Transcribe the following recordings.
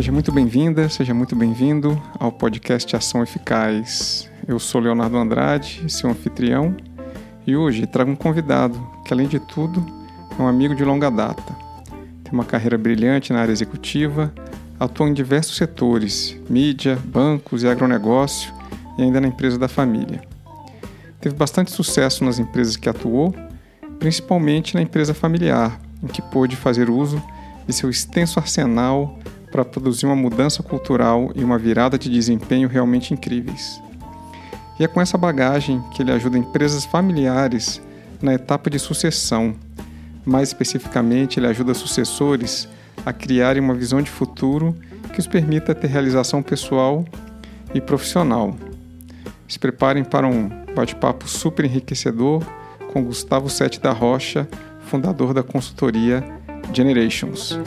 Seja muito bem-vinda, seja muito bem-vindo ao podcast Ação Eficaz. Eu sou Leonardo Andrade, seu anfitrião, e hoje trago um convidado que, além de tudo, é um amigo de longa data. Tem uma carreira brilhante na área executiva, atua em diversos setores, mídia, bancos e agronegócio, e ainda na empresa da família. Teve bastante sucesso nas empresas que atuou, principalmente na empresa familiar, em que pôde fazer uso de seu extenso arsenal para produzir uma mudança cultural e uma virada de desempenho realmente incríveis. E é com essa bagagem que ele ajuda empresas familiares na etapa de sucessão. Mais especificamente, ele ajuda sucessores a criarem uma visão de futuro que os permita ter realização pessoal e profissional. Se preparem para um bate-papo super enriquecedor com Gustavo Sete da Rocha, fundador da consultoria Generations.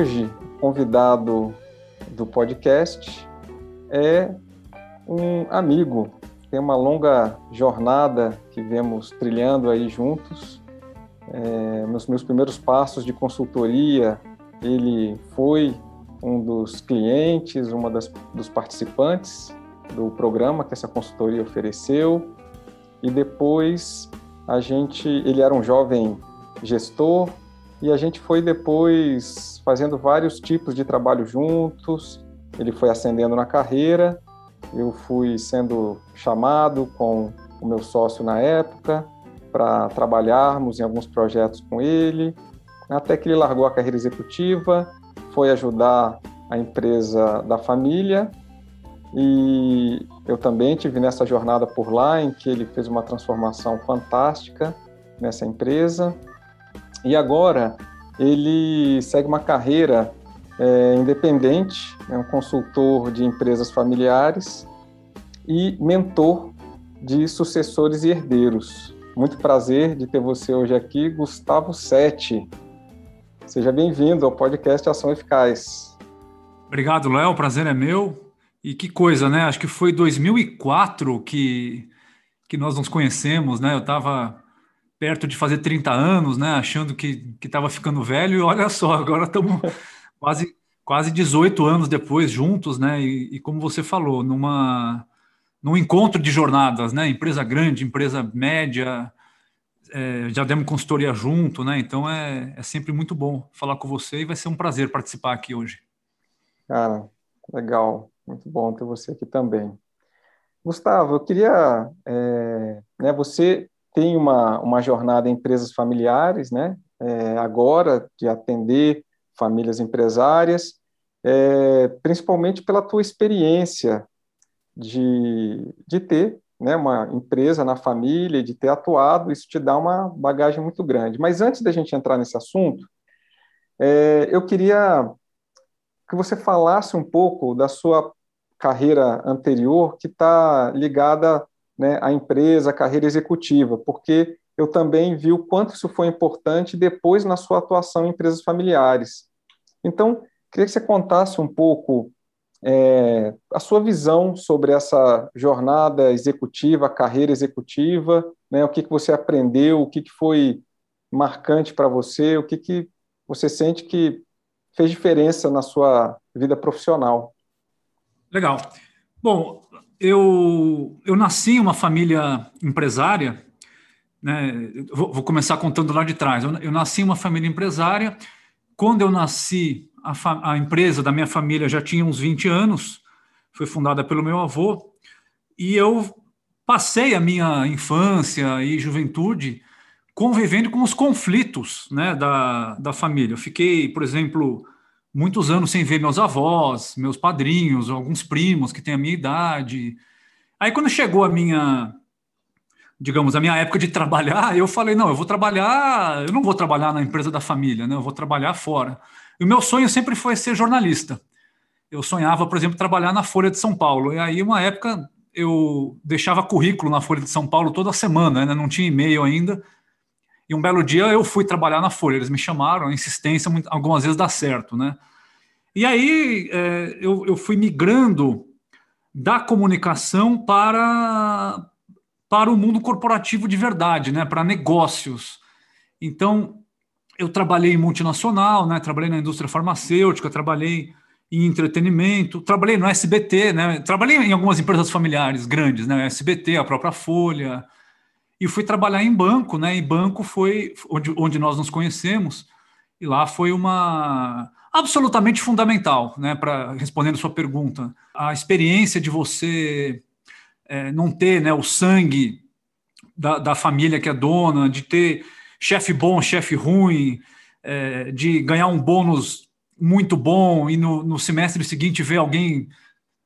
Hoje, convidado do podcast é um amigo. Tem uma longa jornada que vemos trilhando aí juntos. É, nos meus primeiros passos de consultoria, ele foi um dos clientes, uma das, dos participantes do programa que essa consultoria ofereceu. E depois a gente, ele era um jovem gestor, e a gente foi depois fazendo vários tipos de trabalho juntos. Ele foi ascendendo na carreira, eu fui sendo chamado com o meu sócio na época para trabalharmos em alguns projetos com ele, até que ele largou a carreira executiva, foi ajudar a empresa da família. E eu também tive nessa jornada por lá em que ele fez uma transformação fantástica nessa empresa e agora ele segue uma carreira é, independente, é um consultor de empresas familiares e mentor de sucessores e herdeiros. Muito prazer de ter você hoje aqui, Gustavo Sete. Seja bem-vindo ao podcast Ação Eficaz. Obrigado, Léo. O prazer é meu. E que coisa, né? Acho que foi 2004 que, que nós nos conhecemos, né? Eu estava perto de fazer 30 anos, né? Achando que estava ficando velho, e olha só, agora estamos quase, quase 18 anos depois juntos, né? E, e, como você falou, numa, num encontro de jornadas, né? Empresa grande, empresa média, é, já demos consultoria junto, né? Então é, é sempre muito bom falar com você e vai ser um prazer participar aqui hoje. Cara, legal, muito bom ter você aqui também. Gustavo, eu queria, é, né, você tem uma, uma jornada em empresas familiares, né? É, agora de atender famílias empresárias, é, principalmente pela tua experiência de, de ter né, uma empresa na família, de ter atuado, isso te dá uma bagagem muito grande. Mas antes da gente entrar nesse assunto, é, eu queria que você falasse um pouco da sua carreira anterior, que está ligada né, a empresa, a carreira executiva, porque eu também vi o quanto isso foi importante depois na sua atuação em empresas familiares. Então, queria que você contasse um pouco é, a sua visão sobre essa jornada executiva, carreira executiva, né, o que, que você aprendeu, o que, que foi marcante para você, o que, que você sente que fez diferença na sua vida profissional. Legal. Bom, eu, eu nasci em uma família empresária, né? Vou, vou, começar contando lá de trás. Eu, eu, nasci em uma família empresária. Quando eu nasci, a, a, empresa da minha família já tinha uns 20 anos, foi fundada pelo meu avô, e eu passei a minha infância e juventude convivendo com os conflitos né, da, da família. Eu fiquei, por exemplo, muitos anos sem ver meus avós, meus padrinhos, alguns primos que têm a minha idade. Aí quando chegou a minha, digamos, a minha época de trabalhar, eu falei, não, eu vou trabalhar, eu não vou trabalhar na empresa da família, né? Eu vou trabalhar fora. E o meu sonho sempre foi ser jornalista. Eu sonhava, por exemplo, trabalhar na Folha de São Paulo. E aí, uma época, eu deixava currículo na Folha de São Paulo toda semana, né? não tinha e-mail ainda. E um belo dia eu fui trabalhar na Folha, eles me chamaram, a insistência algumas vezes dá certo, né? E aí é, eu, eu fui migrando da comunicação para para o mundo corporativo de verdade, né, para negócios. Então, eu trabalhei em multinacional, né, trabalhei na indústria farmacêutica, trabalhei em entretenimento, trabalhei no SBT, né, trabalhei em algumas empresas familiares grandes, né, SBT, a própria Folha, e fui trabalhar em banco, né, e banco foi onde, onde nós nos conhecemos, e lá foi uma absolutamente fundamental, né, para respondendo sua pergunta, a experiência de você é, não ter, né, o sangue da, da família que é dona, de ter chefe bom, chefe ruim, é, de ganhar um bônus muito bom e no, no, semestre seguinte ver alguém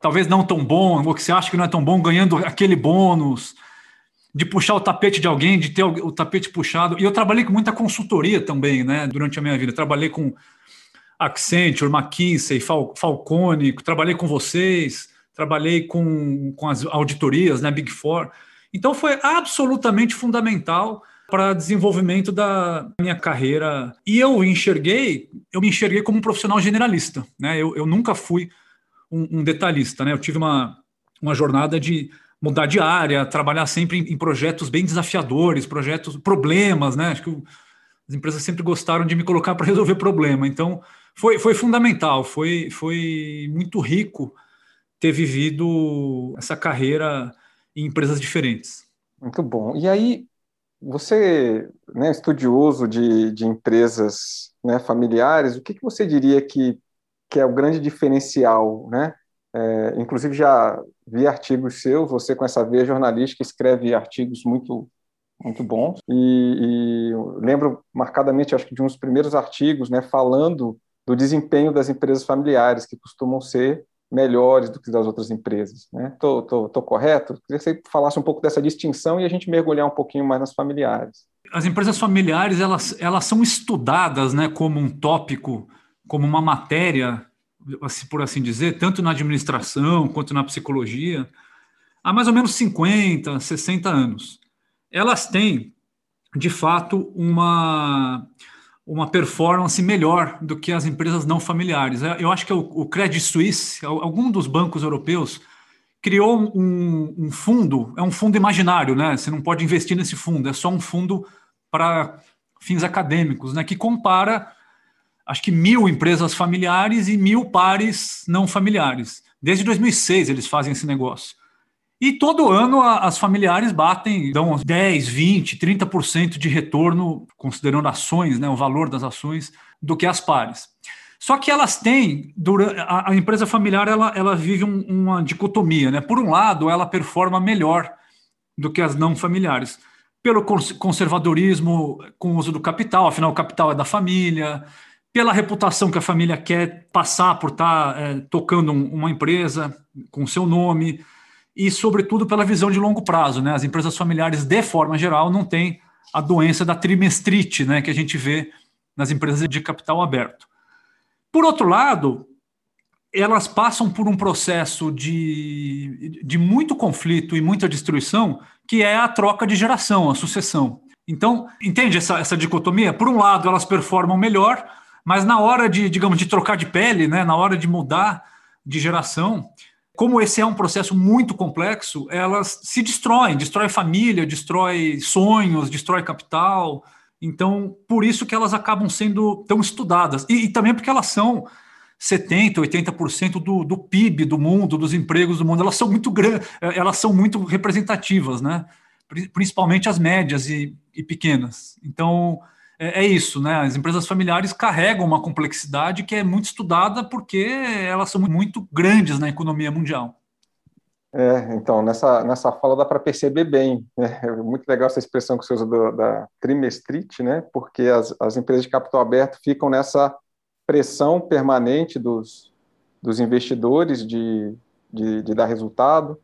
talvez não tão bom, ou que você acha que não é tão bom, ganhando aquele bônus, de puxar o tapete de alguém, de ter o, tapete puxado. E eu trabalhei com muita consultoria também, né, durante a minha vida. Trabalhei com Accenture, McKinsey, Fal, Falcone, trabalhei com vocês, trabalhei com, com as auditorias, né, Big Four. Então foi absolutamente fundamental para desenvolvimento da minha carreira. E eu enxerguei, eu me enxerguei como um profissional generalista, né? Eu, eu nunca fui um, um, detalhista, né? Eu tive uma, uma jornada de mudar de área, trabalhar sempre em, projetos bem desafiadores, projetos, problemas, né? Acho que as empresas sempre gostaram de me colocar para resolver problema. Então, foi, foi fundamental, foi, foi muito rico ter vivido essa carreira em empresas diferentes. Muito bom. E aí, você, né, estudioso de, de empresas né, familiares, o que, que você diria que, que é o grande diferencial? Né? É, inclusive, já vi artigos seus, você com essa veia jornalística escreve artigos muito muito bons e, e lembro marcadamente acho que de uns primeiros artigos né falando do desempenho das empresas familiares que costumam ser melhores do que das outras empresas. Né? tô, tô, tô, correto? Queria que você falasse um pouco dessa distinção e a gente mergulhar um pouquinho mais nas familiares. As empresas familiares elas, elas são estudadas né, como um tópico, como uma matéria, por assim dizer, tanto na administração quanto na psicologia, há mais ou menos 50, 60 anos. Elas têm, de fato, uma uma performance melhor do que as empresas não familiares. É, eu acho que o, o Credit Suisse, algum dos bancos europeus, criou um, um, fundo, é um fundo imaginário, né? Você não pode investir nesse fundo, é só um fundo para fins acadêmicos, né? Que compara, acho que mil empresas familiares e mil pares não familiares. Desde 2006 eles fazem esse negócio. E todo ano as familiares batem, dão 10, 20, 30% de retorno, considerando ações, né, o valor das ações, do que as pares. Só que elas têm, a, empresa familiar ela, ela vive um, uma dicotomia. Né? Por um lado, ela performa melhor do que as não familiares, pelo conservadorismo com o uso do capital, afinal, o capital é da família, pela reputação que a família quer passar por estar é, tocando uma empresa com seu nome e, sobretudo, pela visão de longo prazo. Né? As empresas familiares, de forma geral, não têm a doença da trimestrite, né, que a gente vê nas empresas de capital aberto. Por outro lado, elas passam por um processo de, de muito conflito e muita destruição, que é a troca de geração, a sucessão. Então, entende essa, essa dicotomia? Por um lado, elas performam melhor, mas na hora de, digamos, de trocar de pele, né, na hora de mudar de geração, como esse é um processo muito complexo, elas se destroem, destrói família, destrói sonhos, destrói capital. Então, por isso que elas acabam sendo tão estudadas. E, e também porque elas são 70%, 80% do, do PIB do mundo, dos empregos do mundo. Elas são muito grandes, elas são muito representativas, né? principalmente as médias e, e pequenas. Então, é, é, isso, né? As empresas familiares carregam uma complexidade que é muito estudada porque elas são muito grandes na economia mundial. É, então, nessa, nessa fala dá para perceber bem. Né? É muito legal essa expressão que você usa do, da trimestrite, né? porque as, as empresas de capital aberto ficam nessa pressão permanente dos, dos investidores de, de, de dar resultado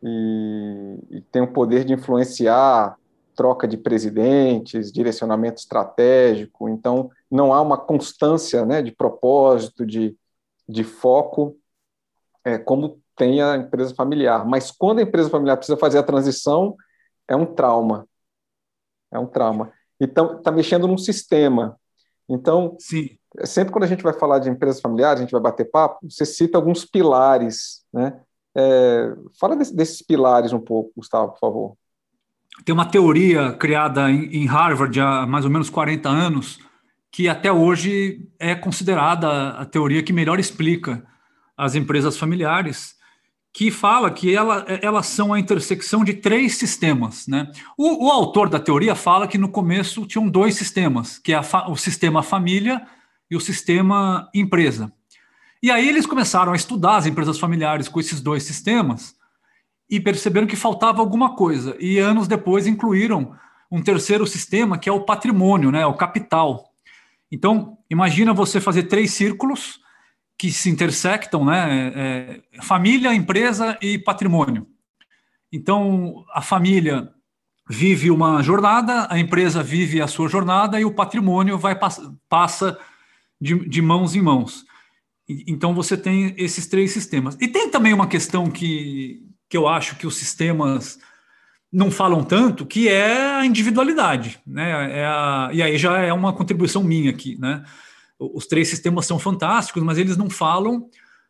e, e tem o poder de influenciar troca de presidentes, direcionamento estratégico, então não há uma constância né, de propósito, de, de foco, é, como tem a empresa familiar. Mas quando a empresa familiar precisa fazer a transição, é um trauma. É um trauma. Então, está mexendo num sistema. Então, Sim. sempre quando a gente vai falar de empresas familiares, a gente vai bater papo, você cita alguns pilares. Né? É, fala desse, desses pilares um pouco, Gustavo, por favor. Tem uma teoria criada em, Harvard há mais ou menos 40 anos, que até hoje é considerada a teoria que melhor explica as empresas familiares, que fala que ela, elas são a intersecção de três sistemas. Né? O, o autor da teoria fala que no começo tinham dois sistemas, que é o sistema família e o sistema empresa. E aí eles começaram a estudar as empresas familiares com esses dois sistemas e perceberam que faltava alguma coisa. E anos depois incluíram um terceiro sistema, que é o patrimônio, né, o capital. Então, imagina você fazer três círculos que se intersectam, né, é, é família, empresa e patrimônio. Então, a família vive uma jornada, a empresa vive a sua jornada e o patrimônio vai passa de, de mãos em mãos. Então, você tem esses três sistemas. E tem também uma questão que, que eu acho que os sistemas não falam tanto, que é a individualidade, né? É a, e aí já é uma contribuição minha aqui, né? Os três sistemas são fantásticos, mas eles não falam,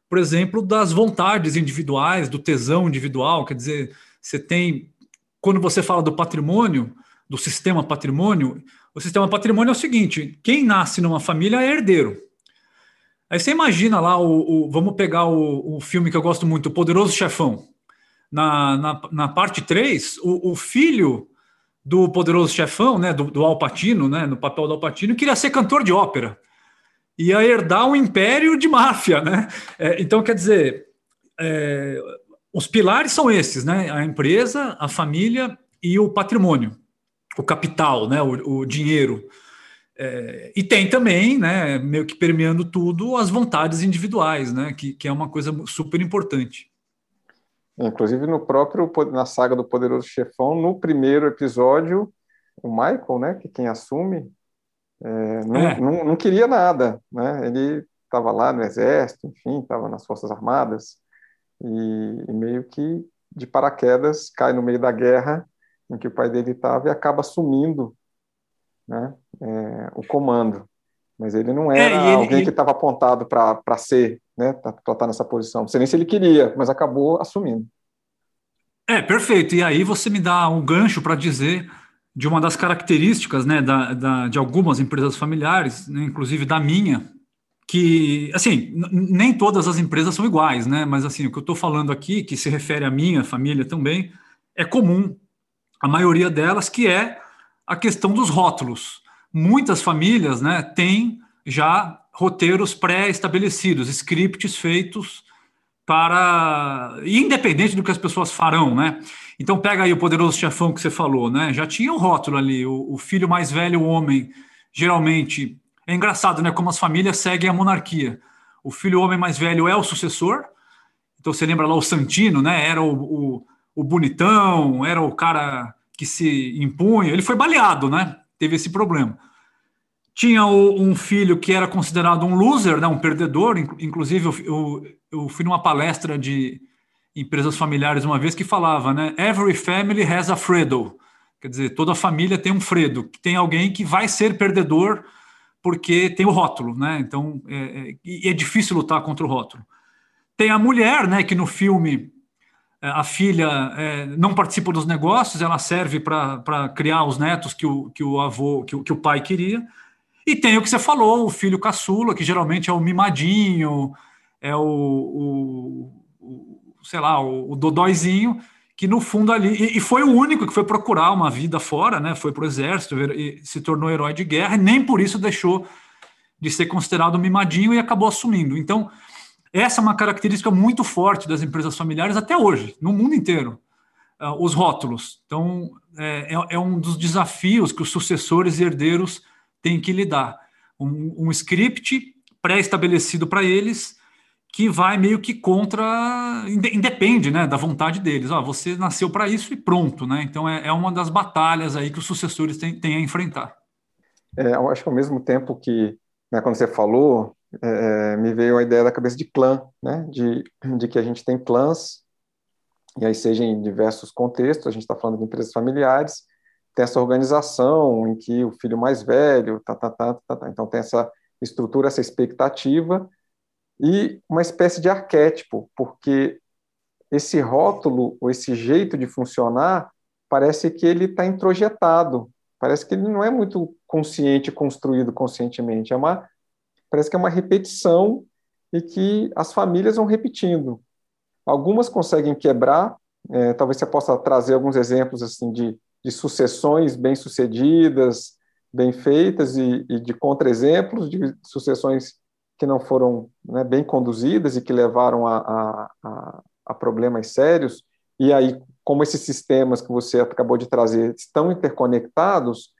por exemplo, das vontades individuais, do tesão individual. Quer dizer, você tem quando você fala do patrimônio, do sistema patrimônio, o sistema patrimônio é o seguinte: quem nasce numa família é herdeiro. Aí você imagina lá o, o vamos pegar o, o filme que eu gosto muito, o Poderoso Chefão na, na, na parte 3, o, o, filho do poderoso chefão, né, do, do Alpatino, né, no papel do Alpatino, queria ser cantor de ópera. Ia herdar um império de máfia, né? É, então, quer dizer, é, os pilares são esses, né? A empresa, a família e o patrimônio, o capital, né? o, o dinheiro. É, e tem também, né, meio que permeando tudo, as vontades individuais, né, que, que é uma coisa super importante. Inclusive no próprio na saga do Poderoso Chefão, no primeiro episódio, o Michael, né, que quem assume, é, não, é. Não, não, queria nada, né? Ele estava lá no exército, enfim, estava nas forças armadas e, e, meio que de paraquedas cai no meio da guerra em que o pai dele estava e acaba assumindo, né, é, o comando. Mas ele não é, era é, ele, alguém ele... que estava apontado para ser né, para estar tá nessa posição. Não sei nem se ele queria, mas acabou assumindo. É, perfeito. E aí você me dá um gancho para dizer de uma das características né, da, da, de algumas empresas familiares, né, inclusive da minha, que, assim, nem todas as empresas são iguais, né? Mas, assim, o que eu estou falando aqui, que se refere à minha família também, é comum, a maioria delas, que é a questão dos rótulos. Muitas famílias, né, têm já roteiros pré-estabelecidos, scripts feitos para independente do que as pessoas farão, né? Então pega aí o poderoso chefão que você falou, né? Já tinha um rótulo ali, o, o filho mais velho, o homem, geralmente é engraçado, né? Como as famílias seguem a monarquia. O filho homem mais velho é o sucessor. Então você lembra lá o Santino, né? Era o, o, o bonitão, era o cara que se impunha. Ele foi baleado, né? Teve esse problema. Tinha um filho que era considerado um loser, né, um perdedor. Inclusive, eu, eu, eu fui numa palestra de empresas familiares uma vez que falava, né? Every family has a Fredo. Quer dizer, toda família tem um Fredo, que tem alguém que vai ser perdedor porque tem o rótulo, né? Então, é, é, é difícil lutar contra o rótulo. Tem a mulher, né? Que no filme a filha é, não participa dos negócios, ela serve para criar os netos que o, que o avô, que o, que o pai queria. E tem o que você falou, o filho caçula, que geralmente é o mimadinho, é o, o, o sei lá, o, o dodóizinho, que no fundo ali. E, e, foi o único que foi procurar uma vida fora, né? Foi para o exército e se tornou herói de guerra, e nem por isso deixou de ser considerado mimadinho e acabou assumindo. Então, essa é uma característica muito forte das empresas familiares até hoje, no mundo inteiro. Uh, os rótulos. Então, é, é, é um dos desafios que os sucessores e herdeiros tem que lidar. Um, um script pré-estabelecido para eles que vai meio que contra, independe né, da vontade deles. Ó, você nasceu para isso e pronto. Né? Então é, é, uma das batalhas aí que os sucessores têm, têm a enfrentar. É, eu acho que ao mesmo tempo que, né, quando você falou, é, me veio a ideia da cabeça de clã, né, de, de que a gente tem clãs, e aí seja em diversos contextos, a gente está falando de empresas familiares, tem essa organização em que o filho mais velho, tá, tá, tá, tá, tá, então tem essa estrutura, essa expectativa e uma espécie de arquétipo, porque esse rótulo ou esse jeito de funcionar parece que ele está introjetado, parece que ele não é muito consciente, construído conscientemente, é uma, parece que é uma repetição e que as famílias vão repetindo. Algumas conseguem quebrar, é, talvez você possa trazer alguns exemplos assim de, de sucessões bem-sucedidas, bem feitas e, e de contra-exemplos de sucessões que não foram né, bem conduzidas e que levaram a, a, a, a problemas sérios. E aí, como esses sistemas que você acabou de trazer estão interconectados,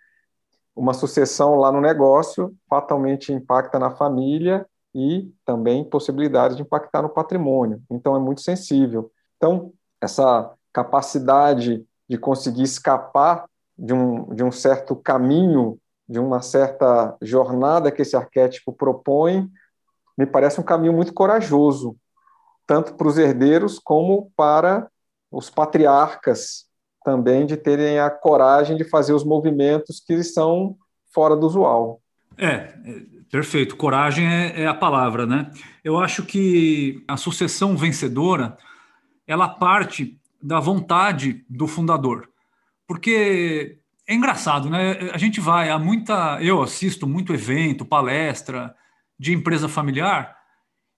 uma sucessão lá no negócio fatalmente impacta na família e também possibilidades de impactar no patrimônio. Então, é muito sensível. Então, essa capacidade de conseguir escapar de um, de um certo caminho, de uma certa jornada que esse arquétipo propõe, me parece um caminho muito corajoso, tanto para os herdeiros como para os patriarcas também, de terem a coragem de fazer os movimentos que são fora do usual. É, perfeito. Coragem é, é a palavra, né? Eu acho que a sucessão vencedora ela parte da vontade do fundador, porque é engraçado, né? A gente vai a muita, eu assisto muito evento, palestra de empresa familiar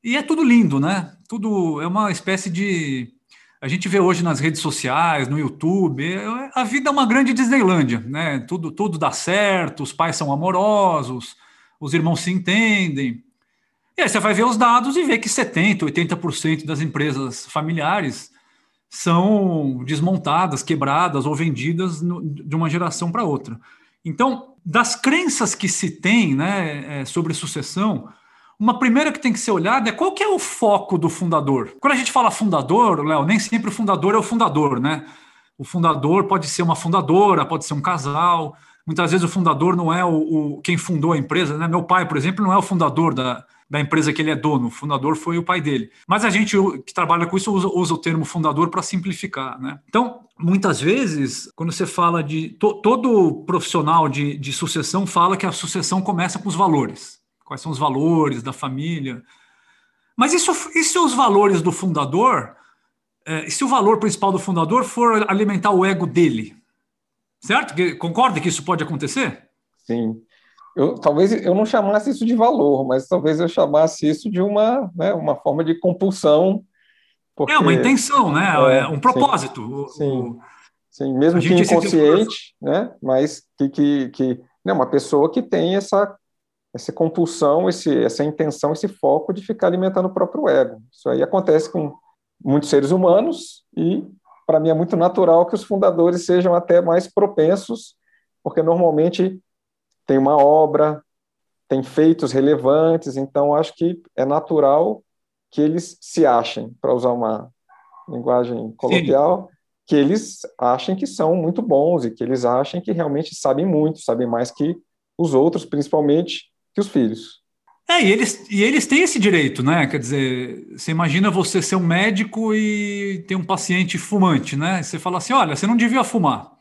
e é tudo lindo, né? Tudo é uma espécie de a gente vê hoje nas redes sociais, no YouTube, a vida é uma grande Disneylândia, né? Tudo, tudo dá certo, os pais são amorosos, os irmãos se entendem. E aí você vai ver os dados e vê que 70%, 80% das empresas familiares são desmontadas, quebradas ou vendidas no, de uma geração para outra. Então, das crenças que se tem né, é, sobre sucessão, uma primeira que tem que ser olhada é qual que é o foco do fundador. Quando a gente fala fundador, Léo, nem sempre o fundador é o fundador, né? O fundador pode ser uma fundadora, pode ser um casal. Muitas vezes o fundador não é o, o quem fundou a empresa, né? Meu pai, por exemplo, não é o fundador da, da empresa que ele é dono. O fundador foi o pai dele. Mas a gente que trabalha com isso usa, usa o termo fundador para simplificar, né? Então, muitas vezes, quando você fala de to, todo profissional de, de sucessão fala que a sucessão começa com os valores quais são os valores da família. Mas isso, e se os valores do fundador, é, se o valor principal do fundador for alimentar o ego dele? Certo? Concorda que isso pode acontecer? Sim. Eu, talvez eu não chamasse isso de valor, mas talvez eu chamasse isso de uma, né, uma forma de compulsão. Porque, é uma intenção, né? É, é um propósito. Sim, sim, sim. mesmo que inconsciente, né? mas que, que, que né, uma pessoa que tem essa essa compulsão, esse, essa intenção, esse foco de ficar alimentando o próprio ego. Isso aí acontece com muitos seres humanos e, para mim, é muito natural que os fundadores sejam até mais propensos, porque normalmente tem uma obra, tem feitos relevantes, então acho que é natural que eles se achem, para usar uma linguagem coloquial, Sim. que eles achem que são muito bons e que eles achem que realmente sabem muito, sabem mais que os outros, principalmente que os filhos. É, e eles, e eles têm esse direito, né? Quer dizer, você imagina você ser um médico e ter um paciente fumante, né? Você fala assim: olha, você não devia fumar,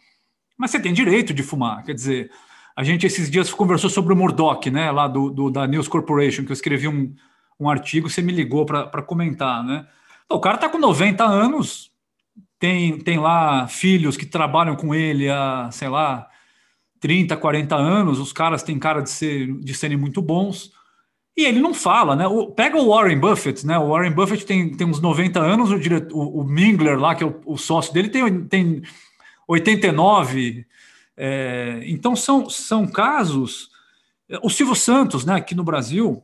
mas você tem direito de fumar. Quer dizer, a gente esses dias conversou sobre o Murdoch, né? Lá do, do da News Corporation, que eu escrevi um, um artigo, você me ligou para comentar, né? Então, o cara está com 90 anos, tem, tem lá filhos que trabalham com ele há, sei lá, 30, 40 anos, os caras têm cara de, ser, de serem muito bons. E ele não fala, né? O, pega o Warren Buffett, né? O Warren Buffett tem, tem uns 90 anos, o, o, o Mingler lá, que é o, o, sócio dele, tem, tem 89. É, então são, são casos. O Silvio Santos, né, aqui no Brasil,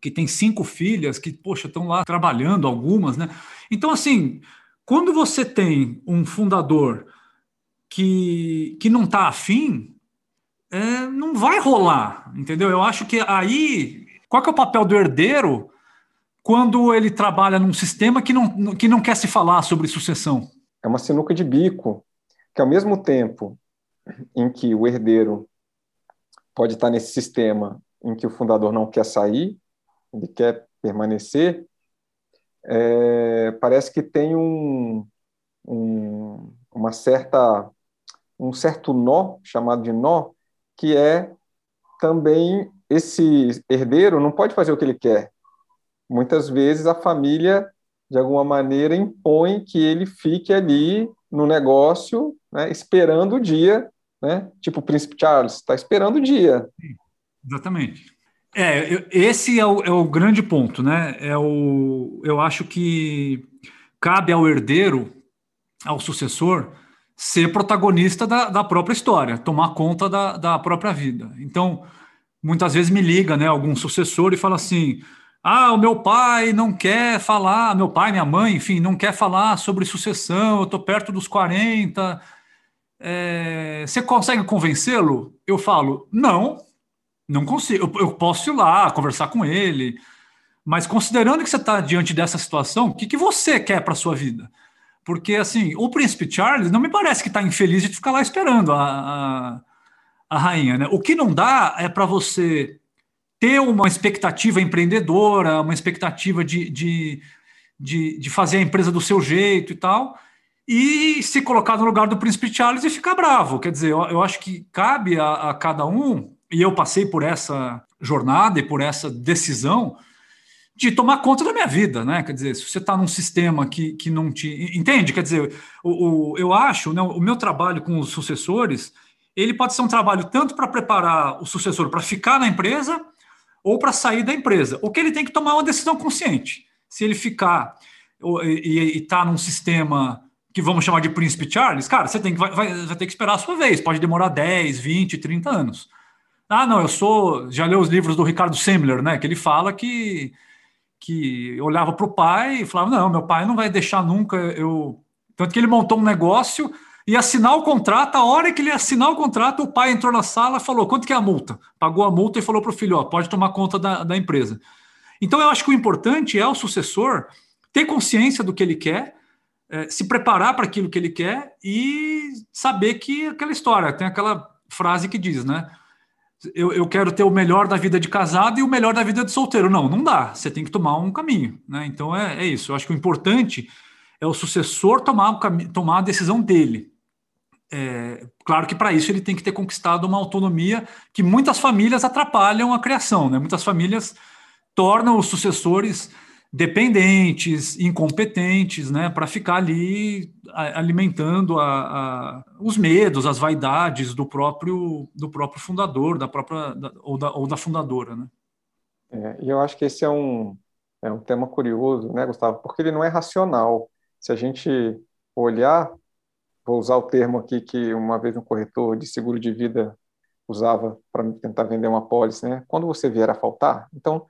que tem cinco filhas, que, poxa, estão lá trabalhando algumas, né? Então, assim, quando você tem um fundador que, que não está afim, é, não vai rolar, entendeu? Eu acho que aí, qual que é o papel do herdeiro quando ele trabalha num sistema que não, que não quer se falar sobre sucessão? É uma sinuca de bico, que ao mesmo tempo em que o herdeiro pode estar nesse sistema em que o fundador não quer sair, ele quer permanecer, é, parece que tem um, um, uma certa um certo nó, chamado de nó, que é também esse herdeiro não pode fazer o que ele quer. Muitas vezes a família, de alguma maneira, impõe que ele fique ali no negócio, né, esperando o dia, né? Tipo o Príncipe Charles, está esperando o dia. Exatamente. É, esse é o, é o, grande ponto, né? É o, eu acho que cabe ao herdeiro, ao sucessor, ser protagonista da, da própria história, tomar conta da, da própria vida. Então, muitas vezes me liga, né, algum sucessor e fala assim: ah, o meu pai não quer falar, meu pai, minha mãe, enfim, não quer falar sobre sucessão, eu estou perto dos 40. É, você consegue convencê-lo? Eu falo, não, não consigo. Eu, eu, posso ir lá, conversar com ele, mas considerando que você está diante dessa situação, o que, que você quer para sua vida? Porque, assim, o príncipe Charles não me parece que está infeliz de ficar lá esperando a, a, a rainha, né? O que não dá é para você ter uma expectativa empreendedora, uma expectativa de, de, de, de, fazer a empresa do seu jeito e tal, e se colocar no lugar do príncipe Charles e ficar bravo. Quer dizer, eu, eu acho que cabe a, a cada um e eu passei por essa jornada e por essa decisão de tomar conta da minha vida, né? Quer dizer, se você está num sistema que, que não te. Entende? Quer dizer, o, o eu acho, né, o meu trabalho com os sucessores, ele pode ser um trabalho tanto para preparar o sucessor para ficar na empresa ou para sair da empresa. O que ele tem que tomar é uma decisão consciente. Se ele ficar e está num sistema que vamos chamar de príncipe Charles, cara, você tem que, vai, vai, vai ter que esperar a sua vez. Pode demorar 10, 20, 30 anos. Ah, não, eu sou. Já leu os livros do Ricardo Semler, né? Que ele fala que, que olhava para o pai e falava: não, meu pai não vai deixar nunca eu. Tanto que ele montou um negócio e assinar o contrato. A hora que ele assinar o contrato, o pai entrou na sala e falou: quanto que é a multa? Pagou a multa e falou para o filho: ó, pode tomar conta da, da empresa. Então, eu acho que o importante é o sucessor ter consciência do que ele quer, é, se preparar para aquilo que ele quer e saber que aquela história tem aquela frase que diz, né? Eu, eu quero ter o melhor da vida de casado e o melhor da vida de solteiro. Não, não dá. Você tem que tomar um caminho. Né? Então é, é isso. Eu acho que o importante é o sucessor tomar, tomar a decisão dele. É, claro que para isso ele tem que ter conquistado uma autonomia que muitas famílias atrapalham a criação. Né? Muitas famílias tornam os sucessores dependentes, incompetentes, né, para ficar ali alimentando a, a, os medos, as vaidades do próprio do próprio fundador, da própria da, ou, da, ou da fundadora, né? É, e eu acho que esse é um é um tema curioso, né, Gustavo? Porque ele não é racional. Se a gente olhar, vou usar o termo aqui que uma vez um corretor de seguro de vida usava para tentar vender uma pólice, né? Quando você vier a faltar, então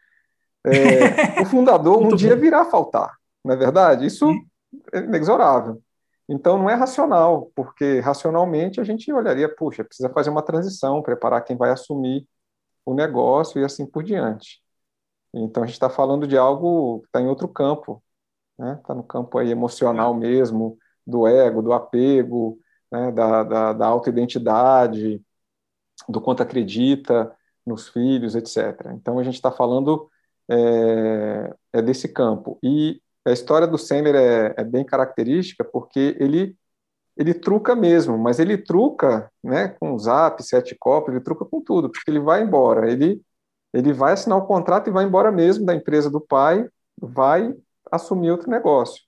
é, o fundador um dia virá a faltar, não é verdade? Isso é inexorável. Então não é racional, porque racionalmente a gente olharia, puxa, precisa fazer uma transição, preparar quem vai assumir o negócio e assim por diante. Então a gente está falando de algo que está em outro campo, está né? Tá no campo aí emocional mesmo, do ego, do apego, né? da, da, da autoidentidade, do quanto acredita nos filhos, etc. Então a gente está falando é, é desse campo. E a história do Sandler é, é, bem característica porque ele ele truca mesmo, mas ele truca, né, com zap, sete copos, ele truca com tudo, porque ele vai embora, ele ele vai assinar o contrato e vai embora mesmo da empresa do pai, vai assumir outro negócio.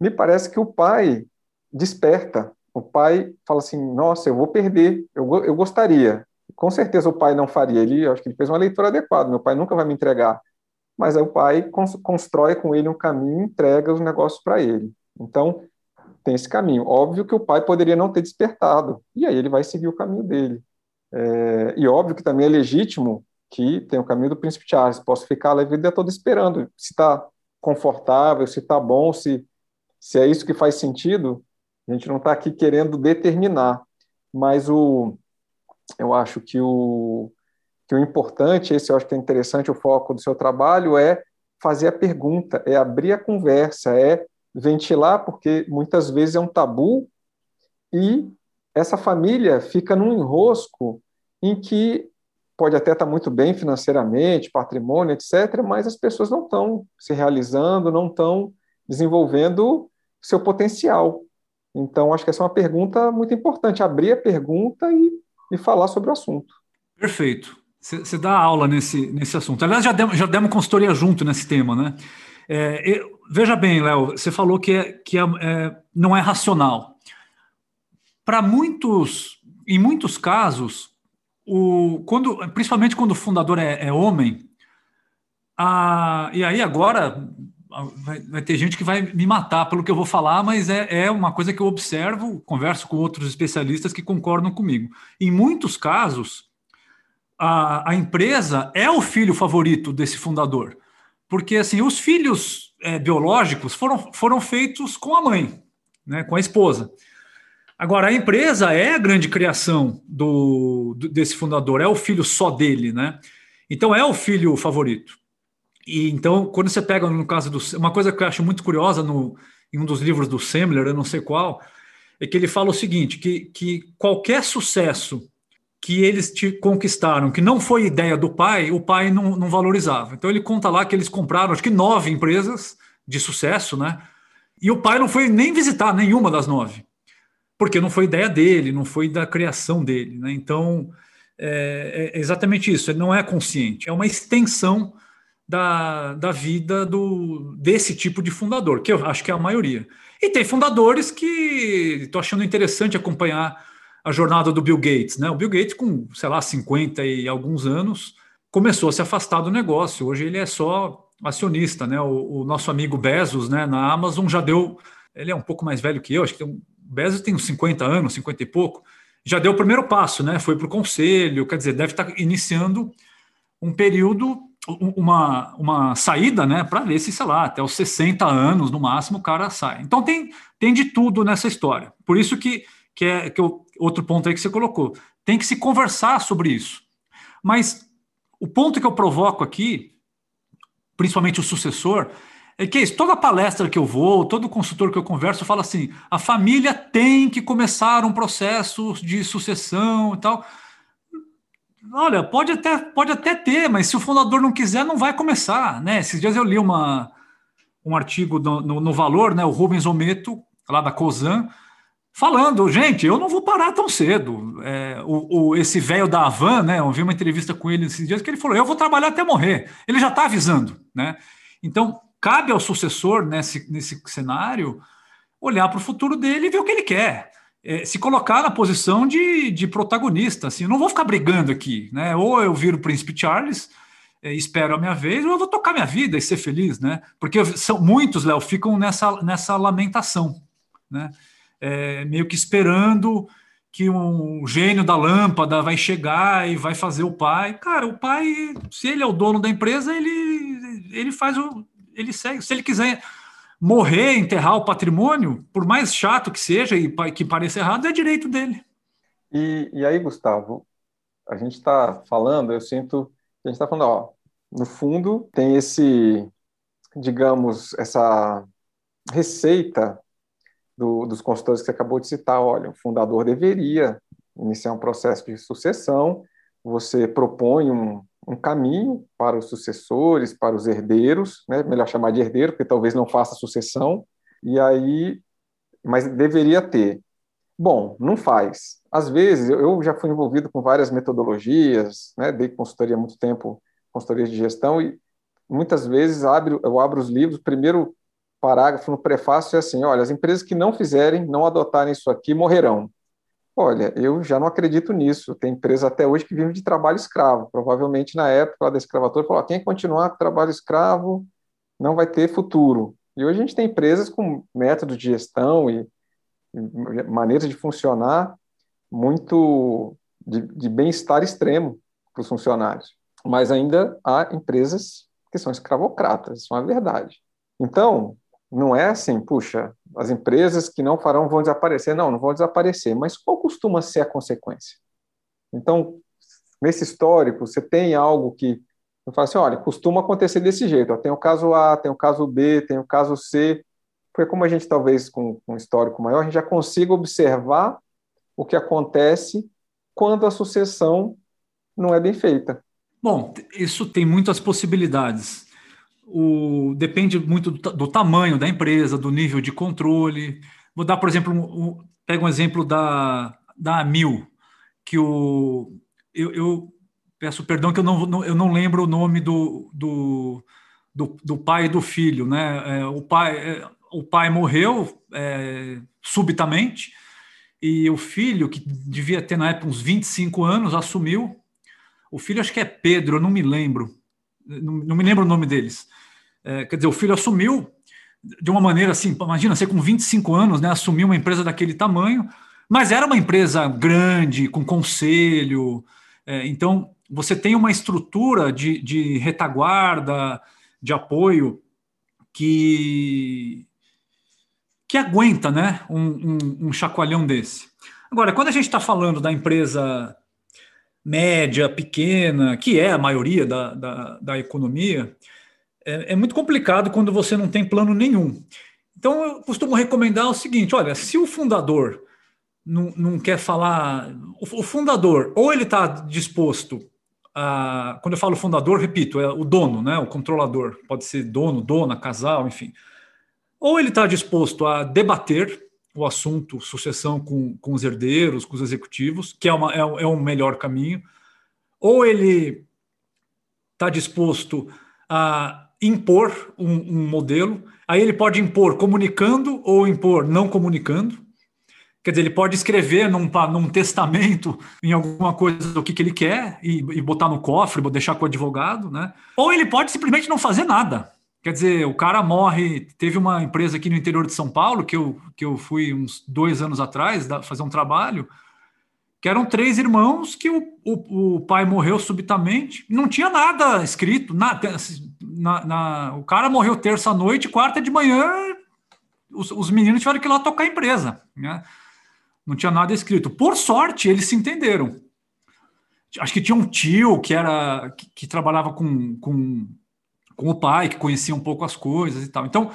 Me parece que o pai desperta, o pai fala assim, nossa, eu vou perder, eu, eu gostaria. Com certeza o pai não faria, ele, acho que ele fez uma leitura adequada, meu pai nunca vai me entregar mas aí o pai constrói com ele um caminho entrega os negócios para ele. Então, tem esse caminho. Óbvio que o pai poderia não ter despertado, e aí ele vai seguir o caminho dele. É, e óbvio que também é legítimo que tem o caminho do príncipe Charles, posso ficar a vida toda esperando, se está confortável, se está bom, se, se é isso que faz sentido, a gente não está aqui querendo determinar, mas o, eu acho que o, que o importante, esse eu acho que é interessante o foco do seu trabalho, é fazer a pergunta, é abrir a conversa, é ventilar, porque muitas vezes é um tabu e essa família fica num enrosco em que pode até estar muito bem financeiramente, patrimônio, etc., mas as pessoas não estão se realizando, não estão desenvolvendo seu potencial. Então, acho que essa é uma pergunta muito importante, abrir a pergunta e, e falar sobre o assunto. Perfeito. Você dá aula nesse, nesse assunto. Aliás, já demos, já demos consultoria junto nesse tema, né? É, eu, veja bem, Léo, você falou que, é, que é, é, não é racional. para muitos, em muitos casos, o, quando, principalmente quando o fundador é, é homem, a, e aí agora vai, vai, ter gente que vai me matar pelo que eu vou falar, mas é, é uma coisa que eu observo, converso com outros especialistas que concordam comigo. Em muitos casos, a, a empresa é o filho favorito desse fundador, porque assim os filhos é, biológicos foram, foram feitos com a mãe, né, com a esposa. Agora, a empresa é a grande criação do, do, desse fundador, é o filho só dele, né? Então é o filho favorito. E então, quando você pega no caso do uma coisa que eu acho muito curiosa no, em um dos livros do Semler, eu não sei qual, é que ele fala o seguinte: que, que qualquer sucesso que eles te conquistaram, que não foi ideia do pai, o pai não, não valorizava. Então ele conta lá que eles compraram, acho que nove empresas de sucesso, né? E o pai não foi nem visitar nenhuma das nove, porque não foi ideia dele, não foi da criação dele, né? Então é, é exatamente isso. Ele não é consciente, é uma extensão da, da vida do, desse tipo de fundador, que eu acho que é a maioria. E tem fundadores que estou achando interessante acompanhar a jornada do Bill Gates. Né? O Bill Gates, com, sei lá, 50 e alguns anos, começou a se afastar do negócio. Hoje ele é só acionista. Né? O, o nosso amigo Bezos, né, na Amazon, já deu. Ele é um pouco mais velho que eu, acho que tem, Bezos tem uns 50 anos, 50 e pouco. Já deu o primeiro passo, né? Foi para o conselho, quer dizer, deve estar iniciando um período uma, uma saída, né, para ver se, sei lá, até os 60 anos no máximo o cara sai. Então tem, tem de tudo nessa história. Por isso que, que é que eu, outro ponto aí que você colocou, tem que se conversar sobre isso. Mas o ponto que eu provoco aqui, principalmente o sucessor, é que é isso, toda palestra que eu vou, todo consultor que eu converso, fala assim: a família tem que começar um processo de sucessão e tal. Olha, pode até, pode até ter, mas se o fundador não quiser, não vai começar, né? Esses dias eu li uma, um artigo no, no, no Valor, né? O Rubens Ometo, lá da COSAN, falando, gente, eu não vou parar tão cedo. É, o, o, esse velho da Havan, né? Eu vi uma entrevista com ele esses dias que ele falou: eu vou trabalhar até morrer. Ele já está avisando, né? Então, cabe ao sucessor nesse, nesse cenário olhar para o futuro dele e ver o que ele quer é, se colocar na posição de, de protagonista. Assim, não vou ficar brigando aqui, né? Ou eu viro o príncipe Charles, é, espero a minha vez, ou eu vou tocar minha vida e ser feliz, né? Porque são muitos, Léo, ficam nessa, nessa lamentação, né? É, meio que esperando que um gênio da lâmpada vai chegar e vai fazer o pai. Cara, o pai, se ele é o dono da empresa, ele, ele faz o. Ele segue. Se ele quiser morrer, enterrar o patrimônio, por mais chato que seja e que pareça errado, é direito dele. E, e aí, Gustavo, a gente está falando, eu sinto, a gente está falando, ó, no fundo tem esse, digamos, essa receita do, dos consultores que você acabou de citar. Olha, o fundador deveria iniciar um processo de sucessão, você propõe um, um caminho para os sucessores, para os herdeiros, né? melhor chamar de herdeiro, porque talvez não faça sucessão, e aí, mas deveria ter. Bom, não faz. Às vezes, eu já fui envolvido com várias metodologias, né? dei consultoria há muito tempo, consultoria de gestão, e muitas vezes abro, eu abro os livros, primeiro parágrafo no prefácio é assim, olha, as empresas que não fizerem, não adotarem isso aqui, morrerão. Olha, eu já não acredito nisso. Tem empresa até hoje que vive de trabalho escravo. Provavelmente na época da escravatura falou: quem continuar com trabalho escravo não vai ter futuro. E hoje a gente tem empresas com métodos de gestão e, e maneiras de funcionar muito de, de bem-estar extremo para os funcionários. Mas ainda há empresas que são escravocratas, isso é uma verdade. Então, não é assim, puxa, as empresas que não farão vão desaparecer. Não, não vão desaparecer. Mas qual costuma ser a consequência? Então, nesse histórico, você tem algo que eu falo assim, olha, costuma acontecer desse jeito. Ó, tem o caso A, tem o caso B, tem o caso C. Porque como a gente talvez com, com um histórico maior, a gente já consiga observar o que acontece quando a sucessão não é bem feita. Bom, isso tem muitas possibilidades o, depende muito do, do, tamanho da empresa, do nível de controle. Vou dar, por exemplo, um, pega um exemplo da, da Amil, que o, eu, eu peço perdão que eu não, não, eu não lembro o nome do, do, do, do pai e do filho. Né? É, o, pai, é, o pai morreu é, subitamente e o filho, que devia ter na época uns 25 anos, assumiu. O filho, acho que é Pedro, eu não me lembro, não, não me lembro o nome deles. É, quer dizer, o filho assumiu de uma maneira assim, imagina, você com 25 anos, né, assumir uma empresa daquele tamanho, mas era uma empresa grande, com conselho, é, então você tem uma estrutura de, de retaguarda, de apoio que que aguenta né, um, um, um chacoalhão desse. Agora, quando a gente está falando da empresa média, pequena, que é a maioria da, da, da economia, é, é, muito complicado quando você não tem plano nenhum. Então, eu costumo recomendar o seguinte: olha, se o fundador não, não quer falar. O, fundador, ou ele está disposto a. Quando eu falo fundador, repito, é o dono, né, o controlador, pode ser dono, dona, casal, enfim ou ele está disposto a debater o assunto sucessão com, com os herdeiros, com os executivos, que é, uma, é, é um melhor caminho, ou ele está disposto a impor um, um, modelo, aí ele pode impor comunicando ou impor não comunicando. Quer dizer, ele pode escrever num, num testamento em alguma coisa do que, que ele quer e, e botar no cofre, deixar com o advogado, né? Ou ele pode simplesmente não fazer nada. Quer dizer, o cara morre. Teve uma empresa aqui no interior de São Paulo, que eu, que eu fui uns dois anos atrás fazer um trabalho, que eram três irmãos que o, o, o pai morreu subitamente, não tinha nada escrito. Nada, assim, na, na, o cara morreu terça-noite, quarta de manhã, os, os, meninos tiveram que ir lá tocar a empresa. Né? Não tinha nada escrito. Por sorte, eles se entenderam. Acho que tinha um tio que era que, que trabalhava com, com com o pai, que conhecia um pouco as coisas e tal. Então,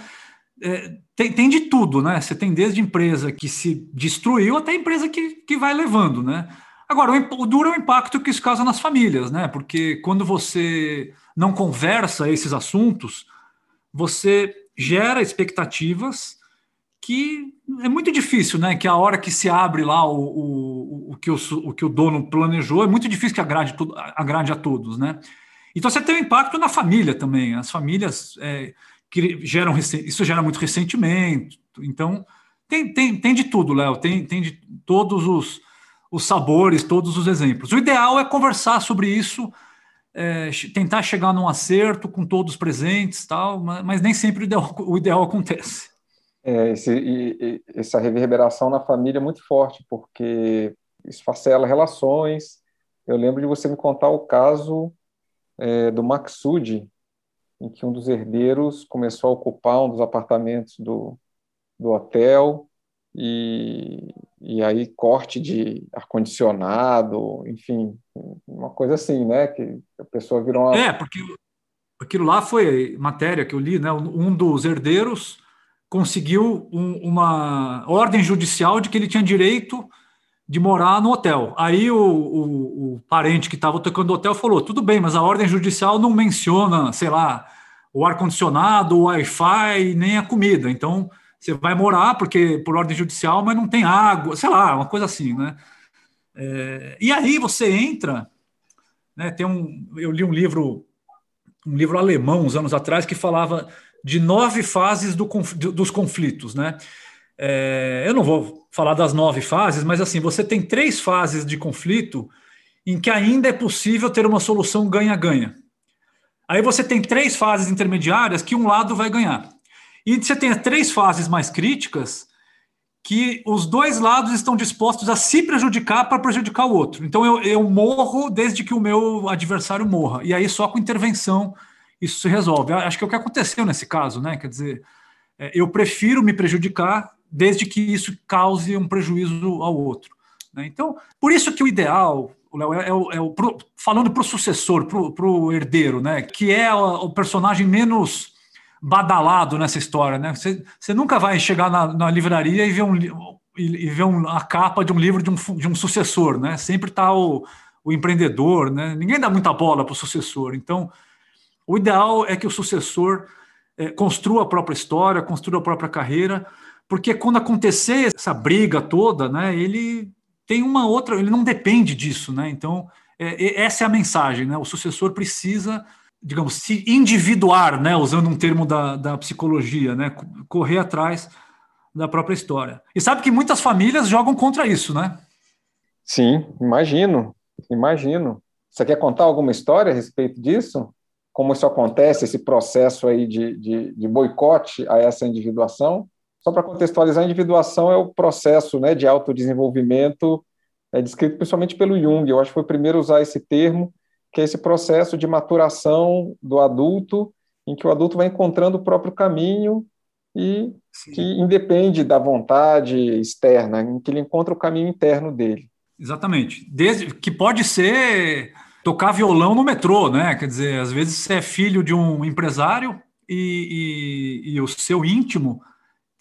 é, tem, tem, de tudo, né? Você tem desde empresa que se destruiu até empresa que, que vai levando, né? Agora, o, duro é o impacto que isso causa nas famílias, né? Porque quando você não conversa esses assuntos, você gera expectativas que é muito difícil, né? Que a hora que se abre lá o, o, o, que, o, o que o dono planejou, é muito difícil que agrade, agrade a todos, né? Então você tem um impacto na família também. As famílias é, que geram isso gera muito ressentimento. Então tem, tem, tem de tudo, Léo. Tem, tem de todos os, os sabores, todos os exemplos. O ideal é conversar sobre isso, é, tentar chegar num acerto com todos presentes, tal, mas, mas nem sempre o ideal, o ideal acontece. É, esse, e, essa reverberação na família é muito forte, porque esfacela relações. Eu lembro de você me contar o caso é, do Maxud, em que um dos herdeiros começou a ocupar um dos apartamentos do, do hotel e, e aí corte de ar-condicionado, enfim, uma coisa assim, né? Que a pessoa virou uma... É, porque aquilo lá foi matéria que eu li, né? Um dos herdeiros conseguiu um, uma ordem judicial de que ele tinha direito de morar no hotel. Aí o, o, o parente que estava tocando o hotel falou: tudo bem, mas a ordem judicial não menciona, sei lá, o ar-condicionado, o Wi-Fi, nem a comida. Então você vai morar porque por ordem judicial, mas não tem água, sei lá, uma coisa assim, né? É, e aí você entra, né? Tem um, eu li um livro, um livro alemão uns anos atrás que falava de nove fases do, dos conflitos, né? É, eu não vou falar das nove fases, mas assim, você tem três fases de conflito em que ainda é possível ter uma solução ganha-ganha. Aí você tem três fases intermediárias que um lado vai ganhar. E você tem três fases mais críticas que os dois lados estão dispostos a se prejudicar para prejudicar o outro. Então eu, eu morro desde que o meu adversário morra. E aí só com intervenção isso se resolve. Acho que é o que aconteceu nesse caso, né? Quer dizer, é, eu prefiro me prejudicar desde que isso cause um prejuízo ao outro. Né? Então, por isso que o ideal, Léo, é, é, o, é o pro, falando para o sucessor, para o herdeiro, né? que é o, o, personagem menos badalado nessa história. Né? Você, você nunca vai chegar na, na livraria e ver, um, e, e ver um, a capa de um livro de um, de um sucessor. Né? Sempre está o, o empreendedor, né? ninguém dá muita bola para o sucessor. Então, o ideal é que o sucessor é, construa a própria história, construa a própria carreira, porque quando acontecer essa briga toda, né, ele tem uma outra, ele não depende disso, né? Então, é, essa é a mensagem, né? O sucessor precisa, digamos, se individuar, né? Usando um termo da, da psicologia, né? Correr atrás da própria história. E sabe que muitas famílias jogam contra isso, né? Sim, imagino, imagino. Você quer contar alguma história a respeito disso? Como isso acontece, esse processo aí de, de, de boicote a essa individuação? Só para contextualizar, a individuação é o processo né, de autodesenvolvimento é descrito principalmente pelo Jung. Eu acho que foi o primeiro a usar esse termo, que é esse processo de maturação do adulto, em que o adulto vai encontrando o próprio caminho e Sim. que independe da vontade externa, em que ele encontra o caminho interno dele. Exatamente. Desde que pode ser tocar violão no metrô, né? Quer dizer, às vezes você é filho de um empresário e, e, e o seu íntimo,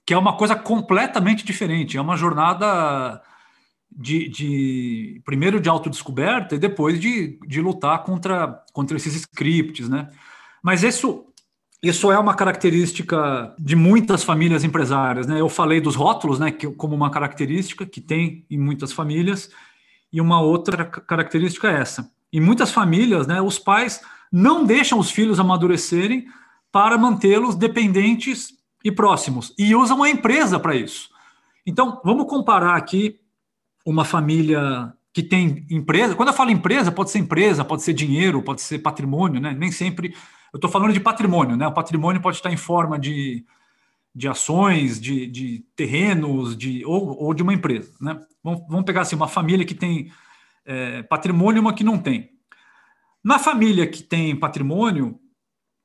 que é uma coisa completamente diferente. É uma jornada de, de primeiro de autodescoberta e depois de, de lutar contra, contra esses scripts, né? Mas isso, isso é uma característica de muitas famílias empresárias, né? Eu falei dos rótulos, né, que, como uma característica que tem em muitas famílias, e uma outra característica é essa. Em muitas famílias, né, os pais não deixam os filhos amadurecerem para mantê-los dependentes e próximos, e usam a empresa para isso. Então, vamos comparar aqui uma família que tem empresa. Quando eu falo empresa, pode ser empresa, pode ser dinheiro, pode ser patrimônio, né? Nem sempre. Eu estou falando de patrimônio, né? O patrimônio pode estar em forma de, de ações, de, de terrenos, de, ou, ou de uma empresa, né? Vamos, vamos pegar assim, uma família que tem é, patrimônio e uma que não tem. Na família que tem patrimônio,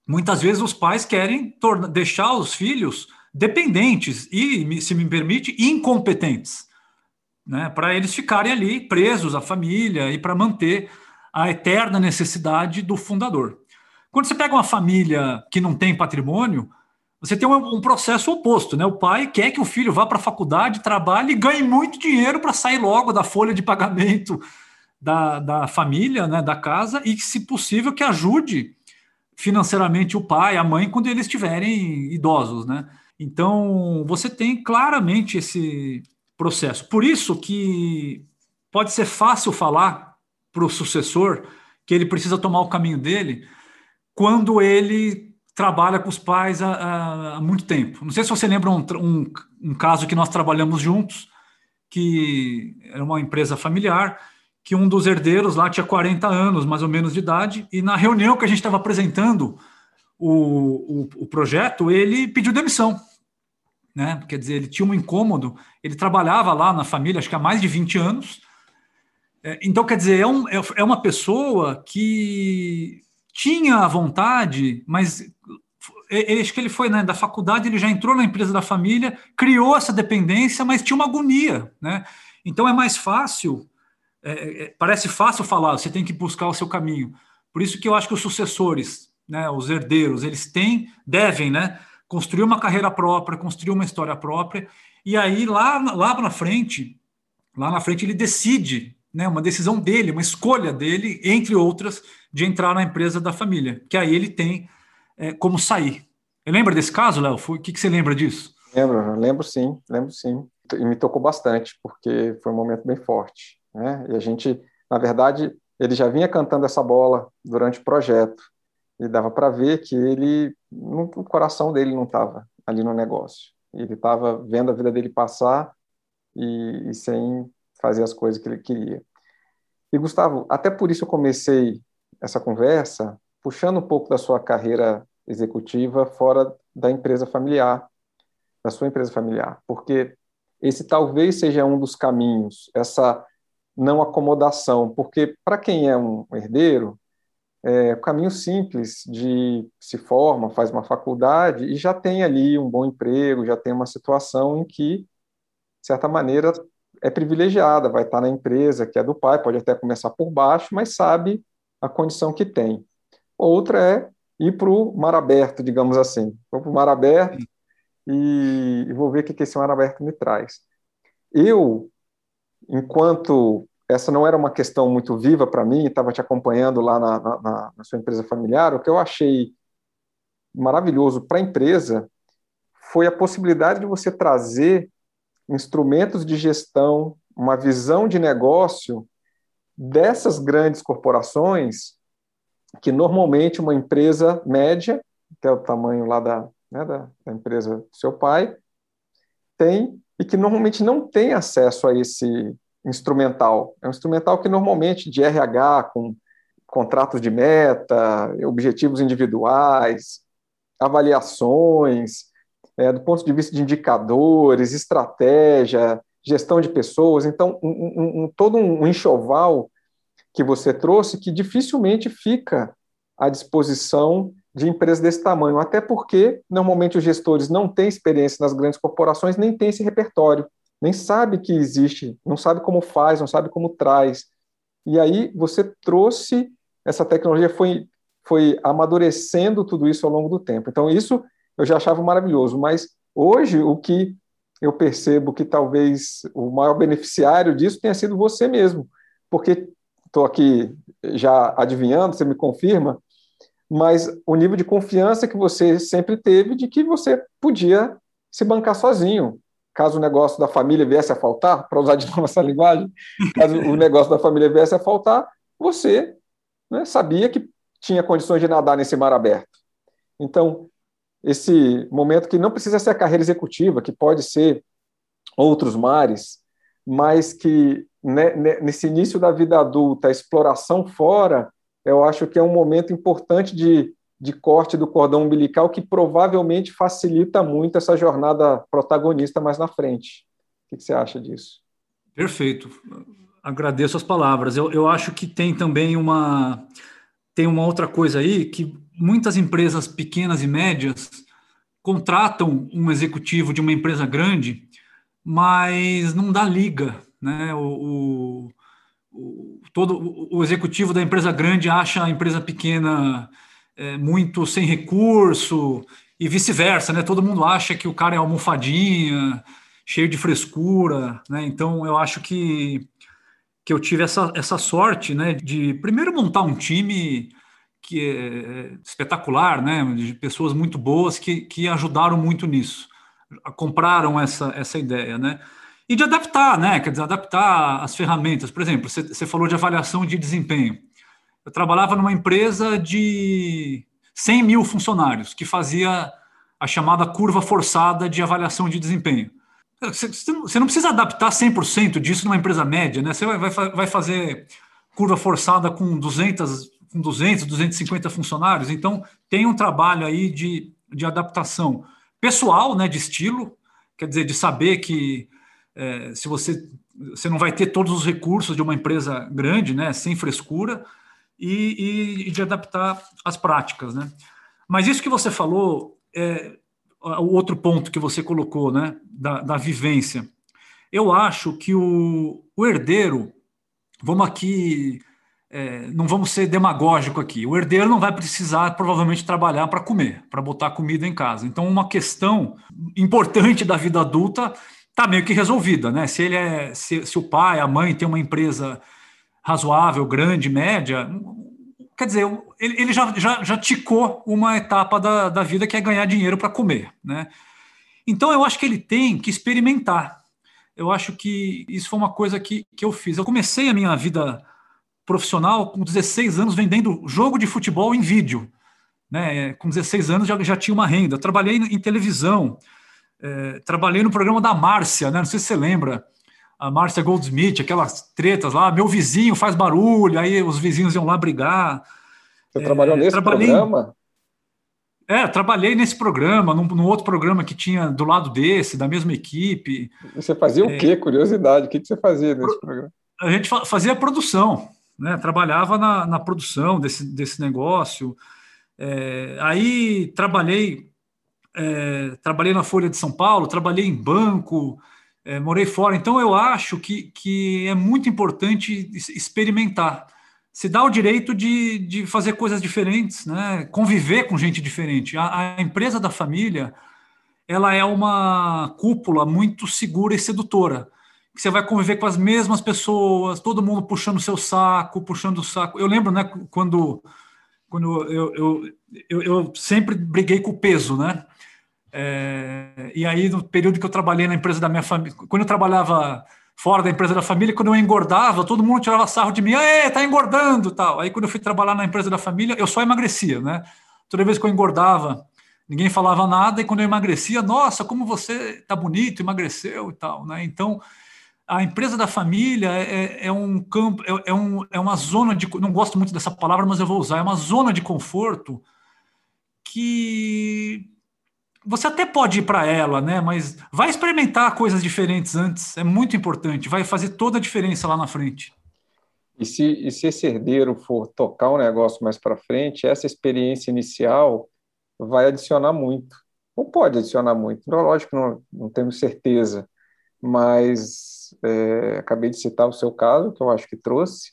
muitas vezes os pais querem deixar os filhos dependentes e, se me permite, incompetentes né, para eles ficarem ali presos à família e para manter a eterna necessidade do fundador. Quando você pega uma família que não tem patrimônio, você tem um, um processo oposto, né? O pai quer que o filho vá para a faculdade, trabalhe e ganhe muito dinheiro para sair logo da folha de pagamento da, da família, né, da casa, e, se possível, que ajude financeiramente o pai, a mãe, quando eles estiverem idosos, né? Então, você tem claramente esse, processo. Por isso que pode ser fácil falar para o sucessor que ele precisa tomar o caminho dele quando ele trabalha com os pais há, há muito tempo. Não sei se você lembra um, um, um, caso que nós trabalhamos juntos, que era uma empresa familiar, que um dos herdeiros lá tinha 40 anos, mais ou menos, de idade, e na reunião que a gente estava apresentando o, o, o projeto, ele pediu demissão né? Quer dizer, ele tinha um incômodo, ele trabalhava lá na família, acho que há mais de 20 anos. É, então, quer dizer, é, um, é, é uma pessoa que tinha a vontade, mas ele, acho que ele foi né, da faculdade, ele já entrou na empresa da família, criou essa dependência, mas tinha uma agonia, né? Então é mais fácil, é, é, parece fácil falar, você tem que buscar o seu caminho. Por isso que eu acho que os sucessores, né, os herdeiros, eles têm, devem, né, construir uma carreira própria, construir uma história própria, e aí lá, lá na frente, lá na frente ele decide, né, uma decisão dele, uma escolha dele, entre outras, de entrar na empresa da família, que aí ele tem é, como sair. Você lembra desse caso, Léo? O que, que você lembra disso? Lembro, lembro sim, lembro sim. E me tocou bastante, porque foi um momento bem forte. Né? E a gente, na verdade, ele já vinha cantando essa bola durante o projeto e dava para ver que ele, no, o coração dele não estava ali no negócio. Ele estava vendo a vida dele passar e, e, sem fazer as coisas que ele queria. E Gustavo, até por isso eu comecei essa conversa puxando um pouco da sua carreira executiva fora da empresa familiar, da sua empresa familiar, porque esse talvez seja um dos caminhos, essa não acomodação, porque para quem é um herdeiro, é, caminho simples de se forma, faz uma faculdade e já tem ali um bom emprego, já tem uma situação em que, de certa maneira, é privilegiada, vai estar na empresa que é do pai, pode até começar por baixo, mas sabe a condição que tem. Outra é ir para o mar aberto, digamos assim. Vou para o mar aberto e, e vou ver o que esse mar aberto me traz. Eu, enquanto essa não era uma questão muito viva para mim, estava te acompanhando lá na, na, na, sua empresa familiar. O que eu achei maravilhoso para a empresa foi a possibilidade de você trazer instrumentos de gestão, uma visão de negócio dessas grandes corporações, que normalmente uma empresa média, que é o tamanho lá da, né, da, da empresa do seu pai, tem e que normalmente não tem acesso a esse instrumental. É um instrumental que normalmente de RH, com contratos de meta, objetivos individuais, avaliações, é, do ponto de vista de indicadores, estratégia, gestão de pessoas. Então, um, um, um, todo um enxoval que você trouxe que dificilmente fica à disposição de empresas desse tamanho, até porque normalmente os gestores não têm experiência nas grandes corporações, nem têm esse repertório, nem sabe que existe, não sabe como faz, não sabe como traz. E aí você trouxe essa tecnologia foi foi amadurecendo tudo isso ao longo do tempo. Então isso eu já achava maravilhoso, mas hoje o que eu percebo que talvez o maior beneficiário disso tenha sido você mesmo, porque estou aqui já adivinhando, você me confirma, mas o nível de confiança que você sempre teve de que você podia se bancar sozinho. Caso o negócio da família viesse a faltar, para usar de novo essa linguagem, caso o negócio da família viesse a faltar, você né, sabia que tinha condições de nadar nesse mar aberto. Então, esse momento que não precisa ser a carreira executiva, que pode ser outros mares, mas que né, nesse início da vida adulta, a exploração fora, eu acho que é um momento importante de, de corte do cordão umbilical que provavelmente facilita muito essa jornada protagonista mais na frente. O que você acha disso? Perfeito. Agradeço as palavras. Eu, eu acho que tem também uma tem uma outra coisa aí que muitas empresas pequenas e médias contratam um executivo de uma empresa grande, mas não dá liga, né? O, o, todo o executivo da empresa grande acha a empresa pequena é, muito sem recurso e vice-versa, né? Todo mundo acha que o cara é almofadinha, cheio de frescura, né? Então eu acho que que eu tive essa, essa sorte, né, de primeiro montar um time que é espetacular, né, de pessoas muito boas que, que ajudaram muito nisso, compraram essa, essa ideia, né, e de adaptar, né, quer dizer, adaptar as ferramentas. Por exemplo, você falou de avaliação de desempenho. Eu trabalhava numa empresa de 100 mil funcionários que fazia a chamada curva forçada de avaliação de desempenho. Você não precisa adaptar 100% disso numa empresa média, né? Você vai, vai, fazer curva forçada com 200, com 200, 250 funcionários, então tem um trabalho aí de, de adaptação pessoal, né, de estilo, quer dizer, de saber que é, se você, você não vai ter todos os recursos de uma empresa grande, né, sem frescura, e, e de adaptar as práticas, né. Mas isso que você falou é, o outro ponto que você colocou, né, da, da vivência. Eu acho que o, o herdeiro, vamos aqui, é, não vamos ser demagógico aqui, o herdeiro não vai precisar provavelmente trabalhar para comer, para botar comida em casa. Então, uma questão importante da vida adulta está meio que resolvida, né? Se ele é, se, se o pai, a mãe tem uma empresa razoável, grande, média, Quer dizer, ele, ele já, já, já ticou uma etapa da, da vida que é ganhar dinheiro para comer. Né? Então, eu acho que ele tem que experimentar. Eu acho que isso foi uma coisa que, que eu fiz. Eu comecei a minha vida profissional com 16 anos vendendo jogo de futebol em vídeo. Né? Com 16 anos já, já tinha uma renda. Trabalhei em televisão, é, trabalhei no programa da Márcia, né? não sei se você lembra, a Márcia Goldsmith, aquelas tretas lá, meu vizinho faz barulho, aí os vizinhos iam lá brigar. Você é, trabalhou nesse trabalhei, programa? É, trabalhei nesse programa, num, num, outro programa que tinha do lado desse, da mesma equipe. Você fazia o é, quê? Curiosidade, o que, que você fazia nesse programa? A gente fazia produção, né? trabalhava na, na produção desse, desse negócio. É, aí trabalhei, é, trabalhei na Folha de São Paulo, trabalhei em banco, é, morei fora. Então, eu acho que, que é muito importante experimentar. Se dá o direito de, de fazer coisas diferentes, né? conviver com gente diferente. A, a empresa da família ela é uma cúpula muito segura e sedutora. Você vai conviver com as mesmas pessoas, todo mundo puxando o seu saco, puxando o saco. Eu lembro, né, quando, quando eu, eu, eu, eu sempre briguei com o peso, né? É, e aí, no período que eu trabalhei na empresa da minha família, quando eu trabalhava fora da empresa da família, quando eu engordava, todo mundo tirava sarro de mim, Aê, tá engordando tal. Aí, quando eu fui trabalhar na empresa da família, eu só emagrecia, né? Toda vez que eu engordava ninguém falava nada, e quando eu emagrecia, nossa, como você está bonito, emagreceu e tal. Né? Então, a empresa da família é, é um campo, é, é, um, é uma zona de. Não gosto muito dessa palavra, mas eu vou usar. É uma zona de conforto que você até pode ir para ela, né? Mas vai experimentar coisas diferentes antes. É muito importante. Vai fazer toda a diferença lá na frente. E se, e se esse herdeiro for tocar o um negócio mais para frente, essa experiência inicial vai adicionar muito. Ou pode adicionar muito. Lógico, não, não temos certeza, mas é, acabei de citar o seu caso, que eu acho que trouxe,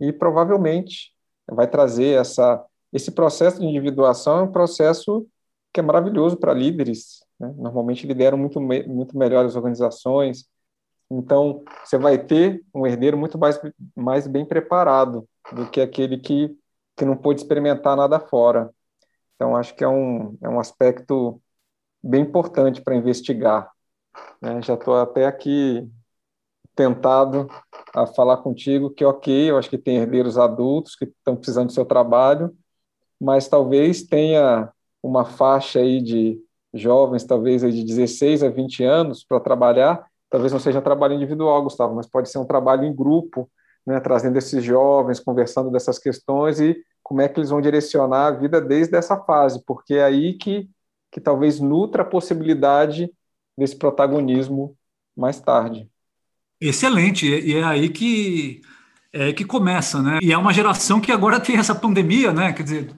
e provavelmente vai trazer essa. Esse processo de individuação é um processo que é maravilhoso para líderes. Né? Normalmente lideram muito, muito melhor as organizações, então, você vai ter um herdeiro muito mais, mais bem preparado do que aquele que, que não pôde experimentar nada fora. Então, acho que é um, é um aspecto bem importante para investigar. Né? Já estou até aqui tentado a falar contigo que, ok, eu acho que tem herdeiros adultos que estão precisando do seu trabalho, mas talvez tenha uma faixa aí de jovens, talvez aí de 16 a 20 anos para trabalhar, talvez não seja trabalho individual, Gustavo, mas pode ser um trabalho em grupo, né, trazendo esses jovens, conversando dessas questões e como é que eles vão direcionar a vida desde essa fase, porque é aí que, que talvez nutra a possibilidade desse protagonismo mais tarde. Excelente, e é aí que é que começa, né? E é uma geração que agora tem essa pandemia, né? Quer dizer,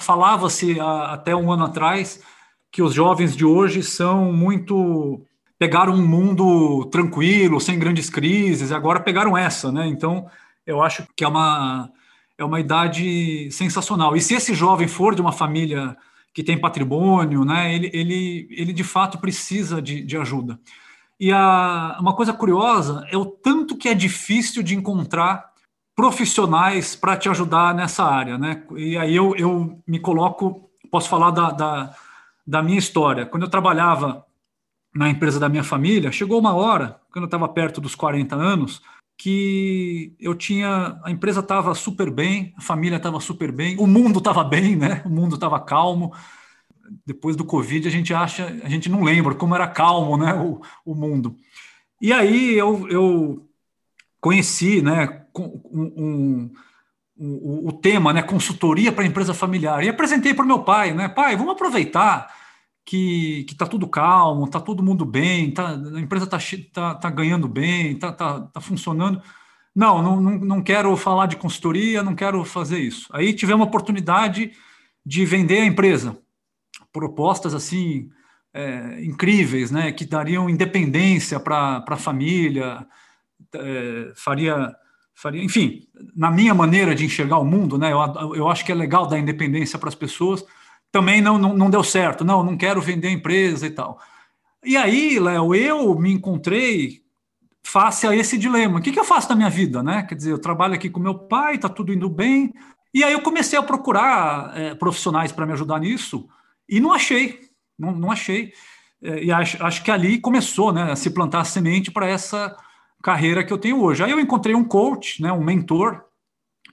falava-se até um ano atrás que os jovens de hoje são muito pegaram um mundo tranquilo, sem grandes crises, e agora pegaram essa, né? Então, eu acho que é uma, é uma idade sensacional. E se esse jovem for de uma família que tem patrimônio, né, ele, ele, ele de fato precisa de, de ajuda. E a, uma coisa curiosa é o tanto que é difícil de encontrar profissionais para te ajudar nessa área, né? E aí eu, eu me coloco, posso falar da, da, da minha história. Quando eu trabalhava na empresa da minha família, chegou uma hora, quando eu estava perto dos 40 anos, que eu tinha, a empresa estava super bem, a família estava super bem, o mundo estava bem, né? O mundo estava calmo. Depois do Covid, a gente acha, a gente não lembra como era calmo, né? O, o mundo. E aí eu, eu conheci, né? Um, um, o, tema, né? Consultoria para empresa familiar. E apresentei para o meu pai, né? Pai, vamos aproveitar que está tudo calmo, está todo mundo bem, tá, a empresa está tá, tá ganhando bem, está tá, tá funcionando. Não, não, não quero falar de consultoria, não quero fazer isso. Aí tivemos a oportunidade de vender a empresa. Propostas assim é, incríveis, né, que dariam independência para a família, é, faria, faria, enfim, na minha maneira de enxergar o mundo, né, eu, eu acho que é legal dar independência para as pessoas, também não, não, não deu certo. Não, não quero vender a empresa e tal. E aí, Léo, eu me encontrei face a esse dilema. O que, que eu faço na minha vida, né? Quer dizer, eu trabalho aqui com meu pai, está tudo indo bem. E aí eu comecei a procurar é, profissionais para me ajudar nisso e não achei, não, não achei. É, e acho, acho que ali começou né, a se plantar a semente para essa carreira que eu tenho hoje. Aí eu encontrei um coach, né, um mentor,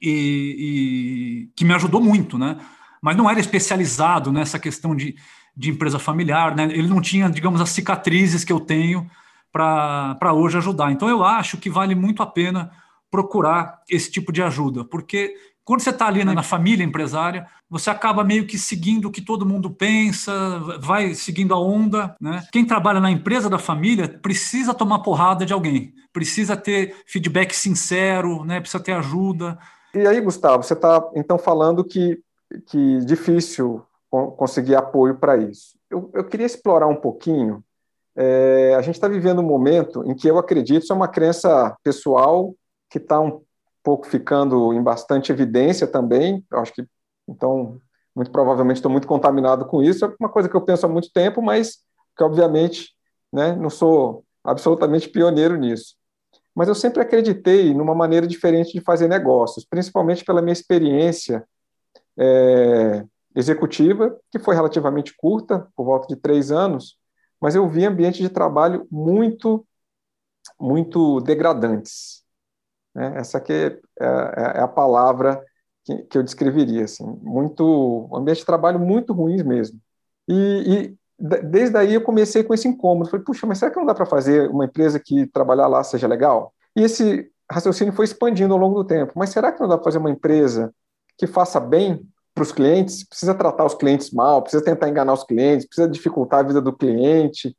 e, e que me ajudou muito, né? mas não era especializado nessa questão de, de empresa familiar, né? ele não tinha, digamos, as cicatrizes que eu tenho para hoje ajudar. Então, eu acho que vale muito a pena procurar esse tipo de ajuda, porque quando você está ali na, família empresária, você acaba meio que seguindo o que todo mundo pensa, vai seguindo a onda. Né? Quem trabalha na empresa da família precisa tomar porrada de alguém, precisa ter feedback sincero, né? precisa ter ajuda. E aí, Gustavo, você está então falando que que difícil conseguir apoio para isso. Eu, eu, queria explorar um pouquinho. É, a gente está vivendo um momento em que eu acredito, isso é uma crença pessoal que está um pouco ficando em bastante evidência também. Eu acho que, então, muito provavelmente estou muito contaminado com isso. É uma coisa que eu penso há muito tempo, mas que, obviamente, né, não sou absolutamente pioneiro nisso. Mas eu sempre acreditei numa maneira diferente de fazer negócios, principalmente pela minha experiência é, executiva, que foi relativamente curta, por volta de três anos, mas eu vi ambientes de trabalho muito, muito degradantes. Né? Essa aqui é, é, é a palavra que, que, eu descreveria, assim, muito, ambiente de trabalho muito ruins mesmo. E, e desde aí eu comecei com esse incômodo. Falei, puxa, mas será que não dá para fazer uma empresa que trabalhar lá seja legal? E esse raciocínio foi expandindo ao longo do tempo. Mas será que não dá para fazer uma empresa que faça bem para os clientes? Precisa tratar os clientes mal, precisa tentar enganar os clientes, precisa dificultar a vida do cliente.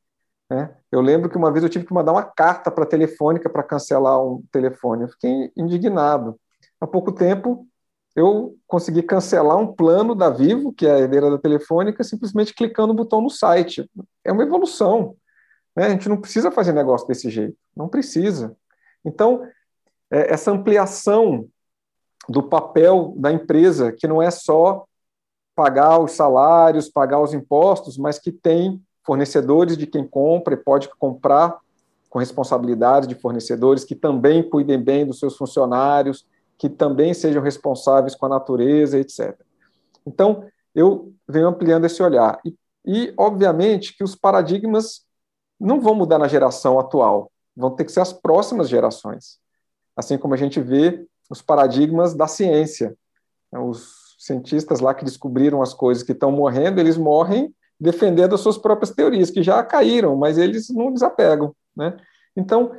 Né? Eu lembro que uma vez eu tive que mandar uma carta para a telefônica para cancelar um telefone. Eu fiquei indignado. Há pouco tempo, eu consegui cancelar um plano da Vivo, que é a herdeira da Telefônica, simplesmente clicando no botão no site. É uma evolução. Né? A gente não precisa fazer negócio desse jeito. Não precisa. Então, é, essa ampliação do papel da empresa, que não é só pagar os salários, pagar os impostos, mas que tem fornecedores de quem compra e pode comprar com responsabilidade de fornecedores que também cuidem bem dos seus funcionários, que também sejam responsáveis com a natureza, etc. Então, eu venho ampliando esse olhar. E, e, obviamente, que os paradigmas não vão mudar na geração atual, vão ter que ser as próximas gerações. Assim como a gente vê os paradigmas da ciência. Os cientistas lá que descobriram as coisas que estão morrendo, eles morrem defendendo as suas próprias teorias, que já caíram, mas eles não desapegam. Né? Então,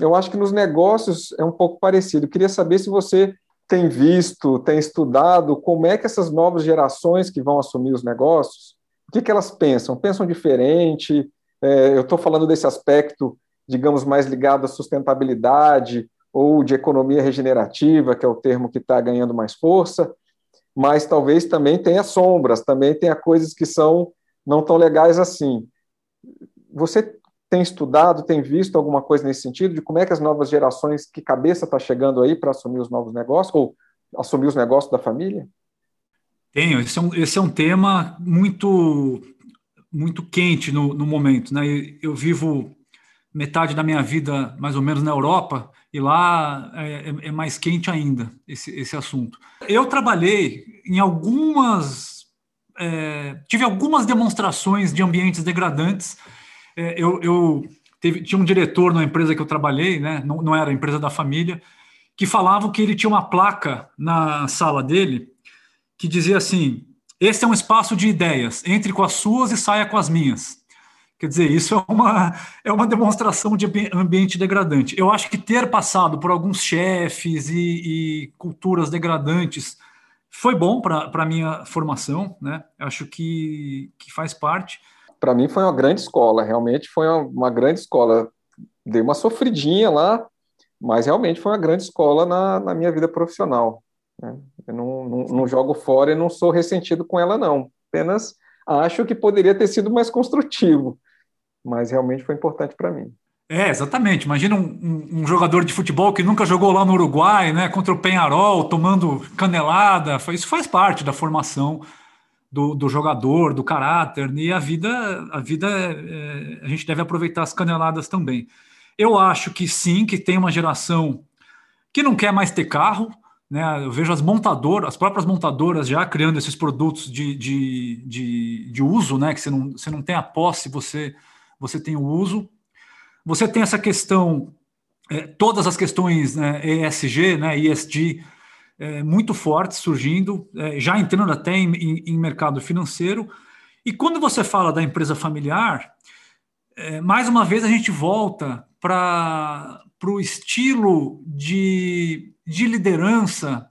eu acho que nos negócios é um pouco parecido. Eu queria saber se você tem visto, tem estudado como é que essas novas gerações que vão assumir os negócios, o que, que elas pensam? Pensam diferente? É, eu estou falando desse aspecto, digamos, mais ligado à sustentabilidade ou de economia regenerativa, que é o termo que está ganhando mais força, mas talvez também tenha sombras, também tenha coisas que são não tão legais assim. Você tem estudado, tem visto alguma coisa nesse sentido, de como é que as novas gerações, que cabeça está chegando aí para assumir os novos negócios, ou assumir os negócios da família? Tenho, esse é um, esse é um tema muito muito quente no, no momento. Né? Eu vivo metade da minha vida mais ou menos na Europa, e lá é, é, é mais quente ainda esse, esse assunto. Eu trabalhei em algumas. É, tive algumas demonstrações de ambientes degradantes é, eu, eu teve, tinha um diretor na empresa que eu trabalhei, né, não, não era empresa da família, que falava que ele tinha uma placa na sala dele que dizia assim: Esse é um espaço de ideias, entre com as suas e saia com as minhas. Quer dizer, isso é uma, é uma demonstração de ambiente degradante. Eu acho que ter passado por alguns chefes e, e culturas degradantes foi bom para a minha formação, né? Acho que, que faz parte para mim foi uma grande escola, realmente foi uma, uma, grande escola. Dei uma sofridinha lá, mas realmente foi uma grande escola na, na minha vida profissional. Né? Eu não, não, não, jogo fora e não sou ressentido com ela, não. Apenas acho que poderia ter sido mais construtivo, mas realmente foi importante para mim. É, exatamente. Imagina um, um, um, jogador de futebol que nunca jogou lá no Uruguai, né, contra o Penharol, tomando canelada. Isso faz parte da formação do, do, jogador, do caráter, e a vida, a vida é, a gente deve aproveitar as caneladas também. Eu acho que sim, que tem uma geração que não quer mais ter carro, né? Eu vejo as montadoras, as próprias montadoras já criando esses produtos de, de, de, de uso, né? Que você não, você não tem a posse, você, você tem o uso. Você tem essa questão, é, todas as questões né, ESG, né, ESG, é, muito fortes surgindo, é, já entrando até em, em, em, mercado financeiro. E quando você fala da empresa familiar, é, mais uma vez a gente volta para o estilo de, de liderança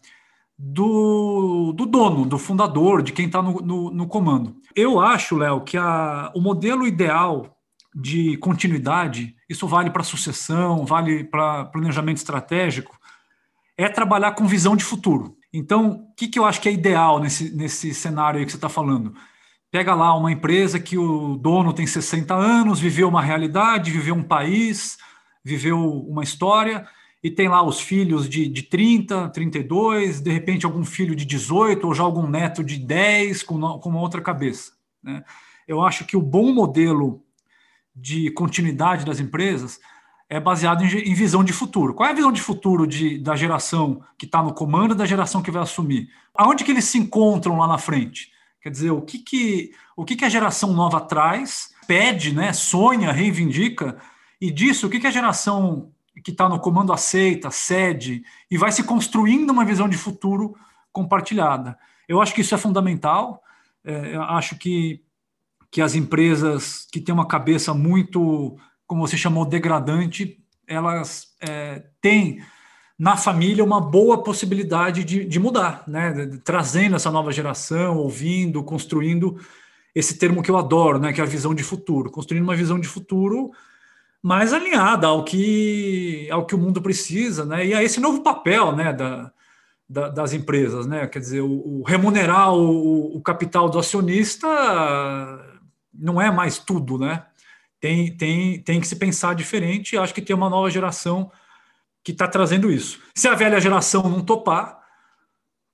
do, do dono, do fundador, de quem está no, no, no, comando. Eu acho, Léo, que a, o modelo ideal de continuidade, isso vale para sucessão, vale para planejamento estratégico, é trabalhar com visão de futuro. Então, o que, que eu acho que é ideal nesse, nesse cenário aí que você está falando? Pega lá uma empresa que o dono tem 60 anos, viveu uma realidade, viveu um país, viveu uma história, e tem lá os filhos de, de 30, 32, de repente algum filho de 18, ou já algum neto de 10 com, com uma outra cabeça. Né? Eu acho que o bom modelo de continuidade das empresas é baseado em, em, visão de futuro. Qual é a visão de futuro de, da geração que está no comando e da geração que vai assumir? Aonde que eles se encontram lá na frente? Quer dizer, o que, que, o que, que a geração nova traz, pede, né, sonha, reivindica, e disso, o que, que a geração que está no comando aceita, cede, e vai se construindo uma visão de futuro compartilhada. Eu acho que isso é fundamental, é, acho que que as empresas que têm uma cabeça muito, como você chamou, degradante, elas é, têm na família uma boa possibilidade de, de mudar, né? trazendo essa nova geração, ouvindo, construindo esse termo que eu adoro, né? que é a visão de futuro, construindo uma visão de futuro mais alinhada ao que, ao que o mundo precisa, né? e a esse novo papel né? da, da das empresas. Né? Quer dizer, o, o remunerar o, o capital do acionista não é mais tudo, né? Tem, tem, tem que se pensar diferente. Acho que tem uma nova geração que está trazendo isso. Se a velha geração não topar,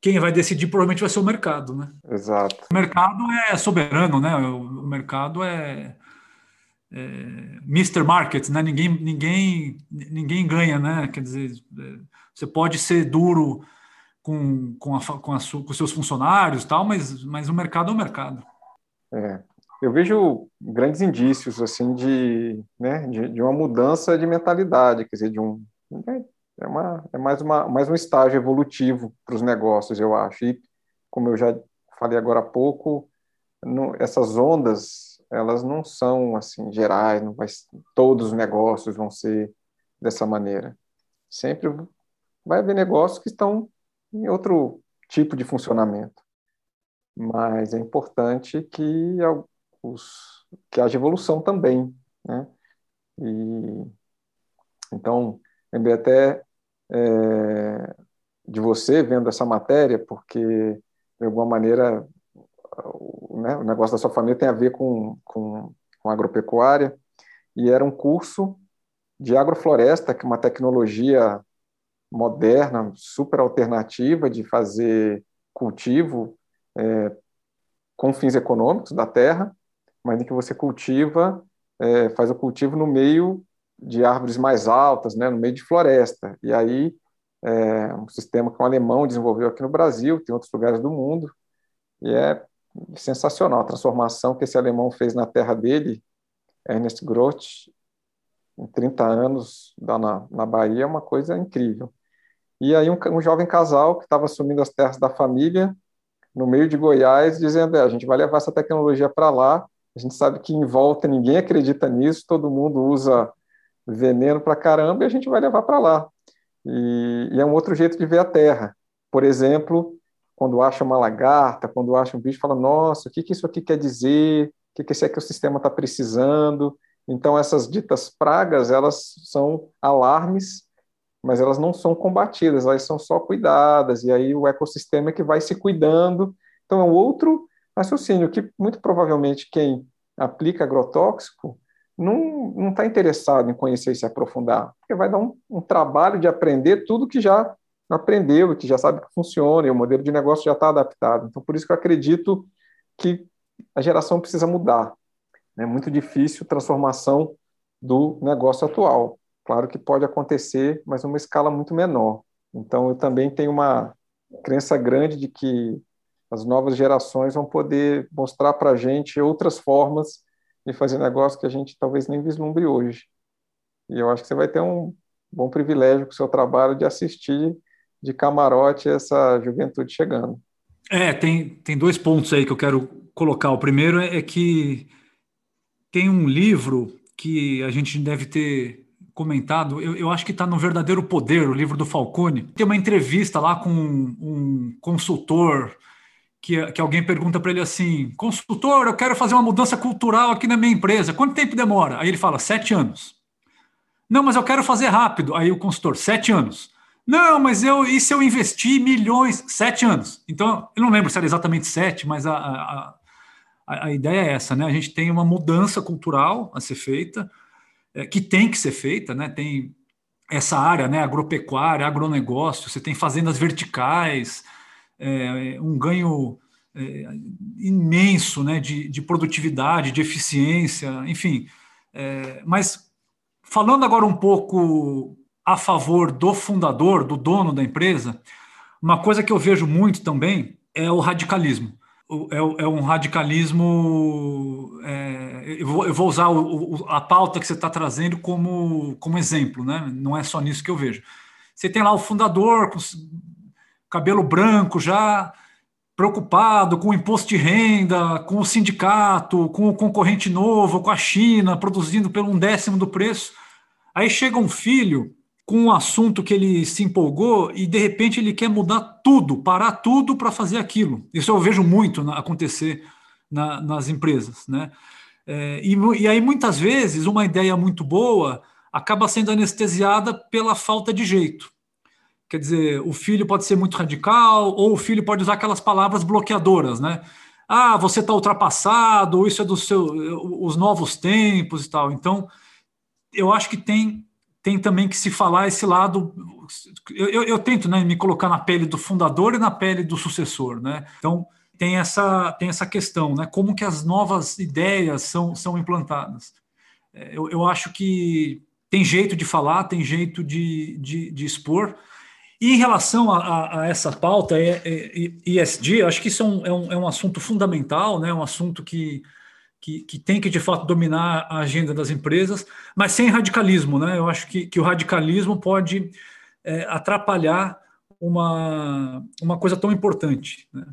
quem vai decidir provavelmente vai ser o mercado, né? Exato. O mercado é soberano, né? O, mercado é, é Mr. Market, né? Ninguém, ninguém, ninguém ganha, né? Quer dizer, é, você pode ser duro com, com, a, com, a, com seus funcionários, tal, mas, mas o mercado é o mercado. É. Eu vejo grandes indícios assim de, né, de, de uma mudança de mentalidade, quer dizer, de um é, uma, é mais, uma, mais um estágio evolutivo para os negócios, eu acho. E, como eu já falei agora há pouco, essas ondas, elas não são assim gerais, não vai, todos os negócios vão ser dessa maneira. Sempre vai haver negócios que estão em outro tipo de funcionamento. Mas é importante que, os, que haja evolução também. Né? E, então, Lembrei até é, de você vendo essa matéria, porque, de alguma maneira, o, né, o negócio da sua família tem a ver com, com, com agropecuária, e era um curso de agrofloresta, que é uma tecnologia moderna, super alternativa de fazer cultivo é, com fins econômicos da terra, mas em que você cultiva, é, faz o cultivo no meio de árvores mais altas, né, no meio de floresta. E aí, é um sistema que um alemão desenvolveu aqui no Brasil, tem outros lugares do mundo, e é sensacional a transformação que esse alemão fez na terra dele, Ernest Groth, em 30 anos lá na, na Bahia, é uma coisa incrível. E aí um, um jovem casal que estava assumindo as terras da família, no meio de Goiás, dizendo, é, a gente vai levar essa tecnologia para lá, a gente sabe que em volta ninguém acredita nisso, todo mundo usa veneno para caramba e a gente vai levar para lá. E, e, é um outro jeito de ver a Terra. Por exemplo, quando acha uma lagarta, quando acha um bicho, fala: nossa, o que, que isso aqui quer dizer? O que, que esse ecossistema está precisando? Então, essas ditas pragas, elas são alarmes, mas elas não são combatidas, elas são só cuidadas, e aí o ecossistema é que vai se cuidando. Então, é um outro raciocínio que, muito provavelmente, quem aplica agrotóxico não está interessado em conhecer e se aprofundar, porque vai dar um, um, trabalho de aprender tudo que já aprendeu, que já sabe que funciona, e o modelo de negócio já está adaptado. Então, por isso que eu acredito que a geração precisa mudar. É muito difícil transformação do negócio atual. Claro que pode acontecer, mas numa escala muito menor. Então, eu também tenho uma crença grande de que as novas gerações vão poder mostrar para a gente outras formas de fazer negócio que a gente talvez nem vislumbre hoje. E eu acho que você vai ter um bom privilégio com o seu trabalho de assistir de camarote essa juventude chegando. É, tem, tem dois pontos aí que eu quero colocar. O primeiro é, é que tem um livro que a gente deve ter comentado, eu, eu acho que está no Verdadeiro Poder, o livro do Falcone. Tem uma entrevista lá com um, um consultor que, que alguém pergunta para ele assim: consultor, eu quero fazer uma mudança cultural aqui na minha empresa, quanto tempo demora? Aí ele fala: sete anos. Não, mas eu quero fazer rápido. Aí o consultor: sete anos. Não, mas eu e se eu investir milhões? Sete anos. Então, eu não lembro se era exatamente sete, mas a, a, a, a ideia é essa, né? A gente tem uma mudança cultural a ser feita, é, que tem que ser feita, né? Tem essa área, né? Agropecuária, agronegócio, você tem fazendas verticais, é, um ganho é, imenso né, de, de, produtividade, de eficiência, enfim. É, mas falando agora um pouco a favor do fundador, do dono da empresa, uma coisa que eu vejo muito também é o radicalismo. É, é um radicalismo. É, eu, vou, eu, vou, usar o, o, a pauta que você está trazendo como, como exemplo, né? não é só nisso que eu vejo. Você tem lá o fundador cabelo branco já, preocupado com o imposto de renda, com o sindicato, com o concorrente novo, com a China, produzindo pelo um décimo do preço. Aí chega um filho com um assunto que ele se empolgou e de repente ele quer mudar tudo, parar tudo para fazer aquilo. Isso eu vejo muito acontecer na, nas empresas, né? É, e, e aí muitas vezes uma ideia muito boa acaba sendo anestesiada pela falta de jeito. Quer dizer, o filho pode ser muito radical, ou o filho pode usar aquelas palavras bloqueadoras, né? Ah, você está ultrapassado, isso é do seu, os novos tempos e tal. Então, eu acho que tem tem também que se falar esse lado. Eu, eu, eu, tento né, me colocar na pele do fundador e na pele do sucessor, né? Então tem essa tem essa questão, né? Como que as novas ideias são são implantadas? É, eu, eu acho que tem jeito de falar, tem jeito de, de, de expor, e em relação a, a, essa pauta ESG, acho que isso é um, é um, é um assunto fundamental, né? um assunto que, que, que, tem que, de fato, dominar a agenda das empresas, mas sem radicalismo. Né? Eu acho que, que o radicalismo pode é, atrapalhar uma, uma coisa tão importante. Né?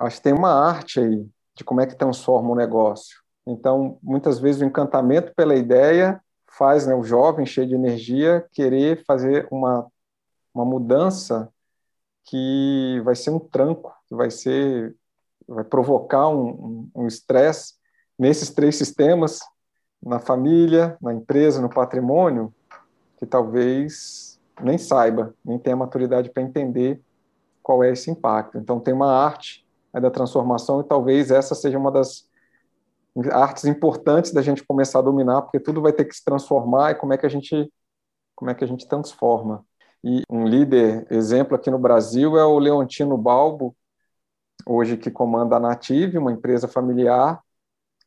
Acho que tem uma arte aí de como é que transforma o negócio. Então, muitas vezes, o encantamento pela ideia faz né, o jovem, cheio de energia, querer fazer uma uma mudança que vai ser um tranco, que vai ser, vai provocar um estresse um, nesses três sistemas, na família, na empresa, no patrimônio, que talvez nem saiba, nem tenha maturidade para entender qual é esse impacto. Então tem uma arte da transformação e talvez essa seja uma das artes importantes da gente começar a dominar, porque tudo vai ter que se transformar e como é que a gente como é que a gente transforma. E um líder exemplo aqui no Brasil é o Leontino Balbo, hoje que comanda a Native, uma empresa familiar,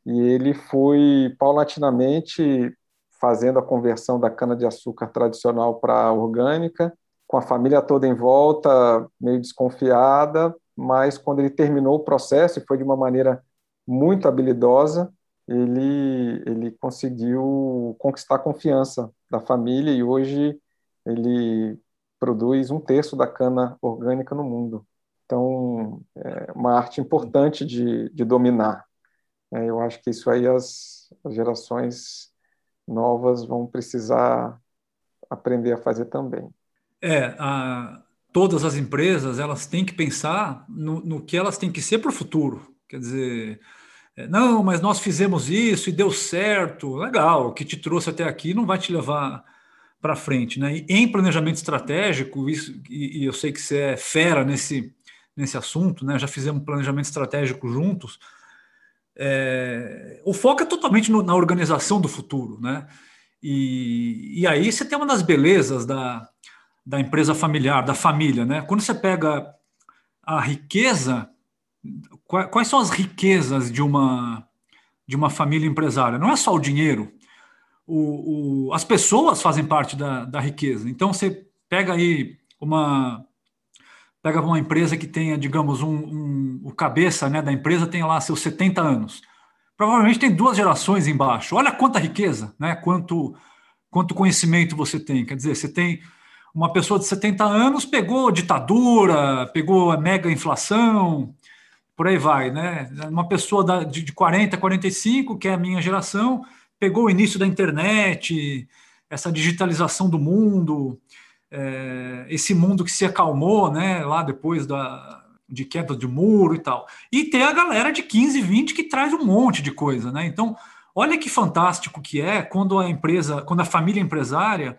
e ele foi paulatinamente fazendo a conversão da cana-de-açúcar tradicional para orgânica, com a família toda em volta, meio desconfiada, mas quando ele terminou o processo, e foi de uma maneira muito habilidosa, ele, ele conseguiu conquistar a confiança da família e hoje ele produz um terço da cana orgânica no mundo. Então, é uma arte importante de, de dominar. É, eu acho que isso aí as, as gerações novas vão precisar aprender a fazer também. É, a, todas as empresas elas têm que pensar no, no que elas têm que ser para o futuro. Quer dizer, é, não, mas nós fizemos isso e deu certo. Legal, o que te trouxe até aqui não vai te levar para frente. Né? E em planejamento estratégico, isso, e, e, eu sei que você é fera nesse, nesse assunto, né? já fizemos planejamento estratégico juntos, é, o foco é totalmente no, na organização do futuro. Né? E, e aí você tem uma das belezas da, da empresa familiar, da família. Né? Quando você pega a riqueza, quais são as riquezas de uma, de uma família empresária? Não é só o dinheiro, o, o, as pessoas fazem parte da, da riqueza. Então você pega aí uma pega uma empresa que tenha, digamos, um, um, o cabeça né, da empresa tem lá seus 70 anos. Provavelmente tem duas gerações embaixo. Olha quanta riqueza, né? Quanto, quanto conhecimento você tem. Quer dizer, você tem uma pessoa de 70 anos, pegou ditadura, pegou a mega inflação, por aí vai, né? Uma pessoa da, de, de 40, 45, que é a minha geração, pegou o início da internet, essa digitalização do mundo, é, esse mundo que se acalmou, né, lá depois da, de queda de muro e tal. E tem a galera de 15, 20 que traz um monte de coisa, né? Então, olha que fantástico que é quando a empresa, quando a família empresária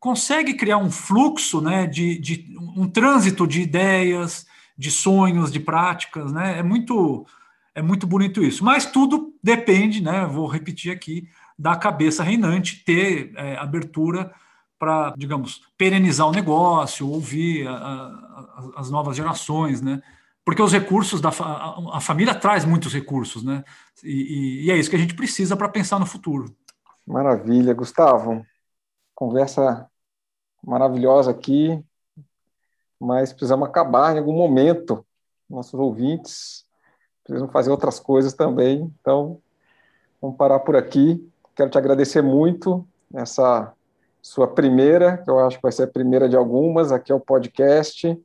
consegue criar um fluxo, né, de, de um trânsito de ideias, de sonhos, de práticas, né? É muito é muito bonito isso. Mas tudo depende, né? Vou repetir aqui, da cabeça reinante ter é, abertura para, digamos, perenizar o negócio, ouvir a, a, as novas gerações, né? Porque os recursos da a, a família traz muitos recursos, né? E, e, e é isso que a gente precisa para pensar no futuro. Maravilha, Gustavo. Conversa maravilhosa aqui, mas precisamos acabar em algum momento. Nossos ouvintes precisam fazer outras coisas também. Então, vamos parar por aqui. Quero te agradecer muito essa sua primeira, que eu acho que vai ser a primeira de algumas, aqui é o podcast.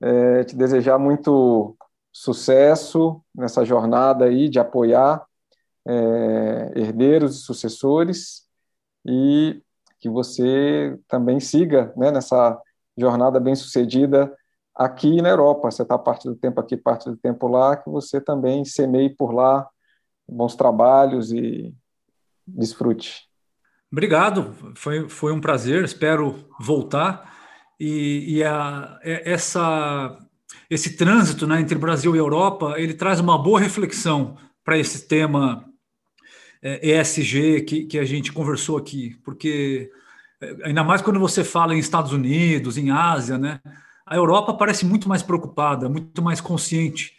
É, te desejar muito sucesso nessa jornada aí de apoiar é, herdeiros e sucessores e que você também siga né, nessa jornada bem sucedida aqui na Europa. Você está parte do tempo aqui, parte do tempo lá, que você também semeie por lá bons trabalhos e desfrute. Obrigado, foi, foi um prazer, espero voltar. E, e a, essa, esse trânsito né, entre Brasil e Europa, ele traz uma boa reflexão para esse tema é, ESG que, que a gente conversou aqui, porque é, ainda mais quando você fala em Estados Unidos, em Ásia, né, a Europa parece muito mais preocupada, muito mais consciente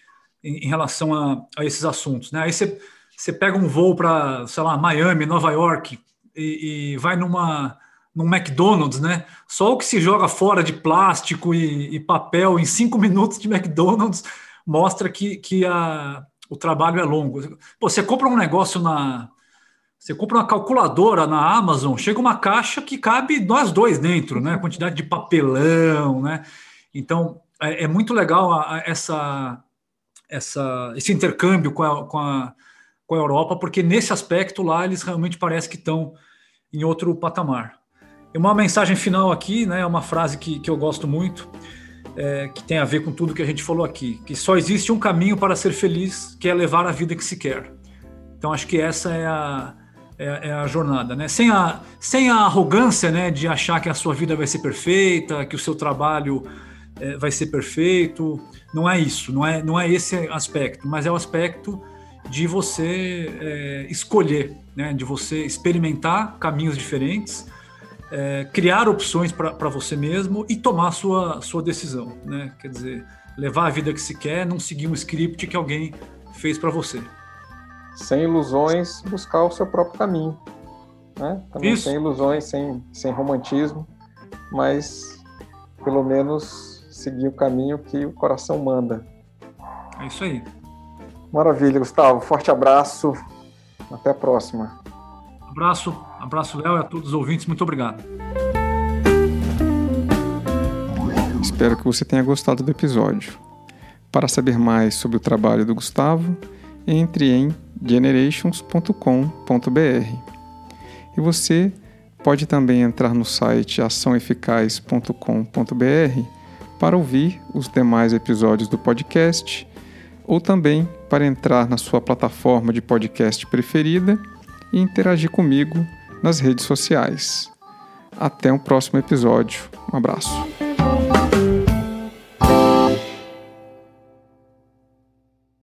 em, em relação a, a, esses assuntos. Né? Aí você, você pega um voo para, sei lá, Miami, Nova York, e, e, vai numa num McDonald's, né? Só o que se joga fora de plástico e, e papel em cinco minutos de McDonald's mostra que, que a, o trabalho é longo. Pô, você compra um negócio na. Você compra uma calculadora na Amazon, chega uma caixa que cabe nós dois dentro, né? A quantidade de papelão, né? Então é, é muito legal a, a, essa, essa, esse intercâmbio com a, com, a, com a Europa, porque nesse aspecto lá eles realmente parecem que estão em outro patamar. E uma mensagem final aqui, né? É uma frase que, que eu gosto muito é, que tem a ver com tudo que a gente falou aqui, que só existe um caminho para ser feliz, que é levar a vida que se quer. Então acho que essa é a, é, é a jornada, né? Sem a, sem a arrogância, né, de achar que a sua vida vai ser perfeita, que o seu trabalho é, vai ser perfeito. Não é isso, não é, não é esse aspecto, mas é o aspecto de você é, escolher, né, de você experimentar caminhos diferentes é, criar opções para você mesmo e tomar a sua, sua decisão. Né? Quer dizer, levar a vida que se quer, não seguir um script que alguém fez para você. Sem ilusões, buscar o seu próprio caminho. Né? Também Isso. sem ilusões, sem, sem romantismo, mas pelo menos seguir o caminho que o coração manda. É isso aí. Maravilha, Gustavo. Forte abraço. Até a próxima. Abraço, abraço, Léo, e a todos os ouvintes. Muito obrigado. Espero que você tenha gostado do episódio. Para saber mais sobre o trabalho do Gustavo, entre em generations.com.br. E você pode também entrar no site açãoeficaz.com.br para ouvir os demais episódios do podcast ou também para entrar na sua plataforma de podcast preferida e interagir comigo nas redes sociais. Até o um próximo episódio. Um abraço.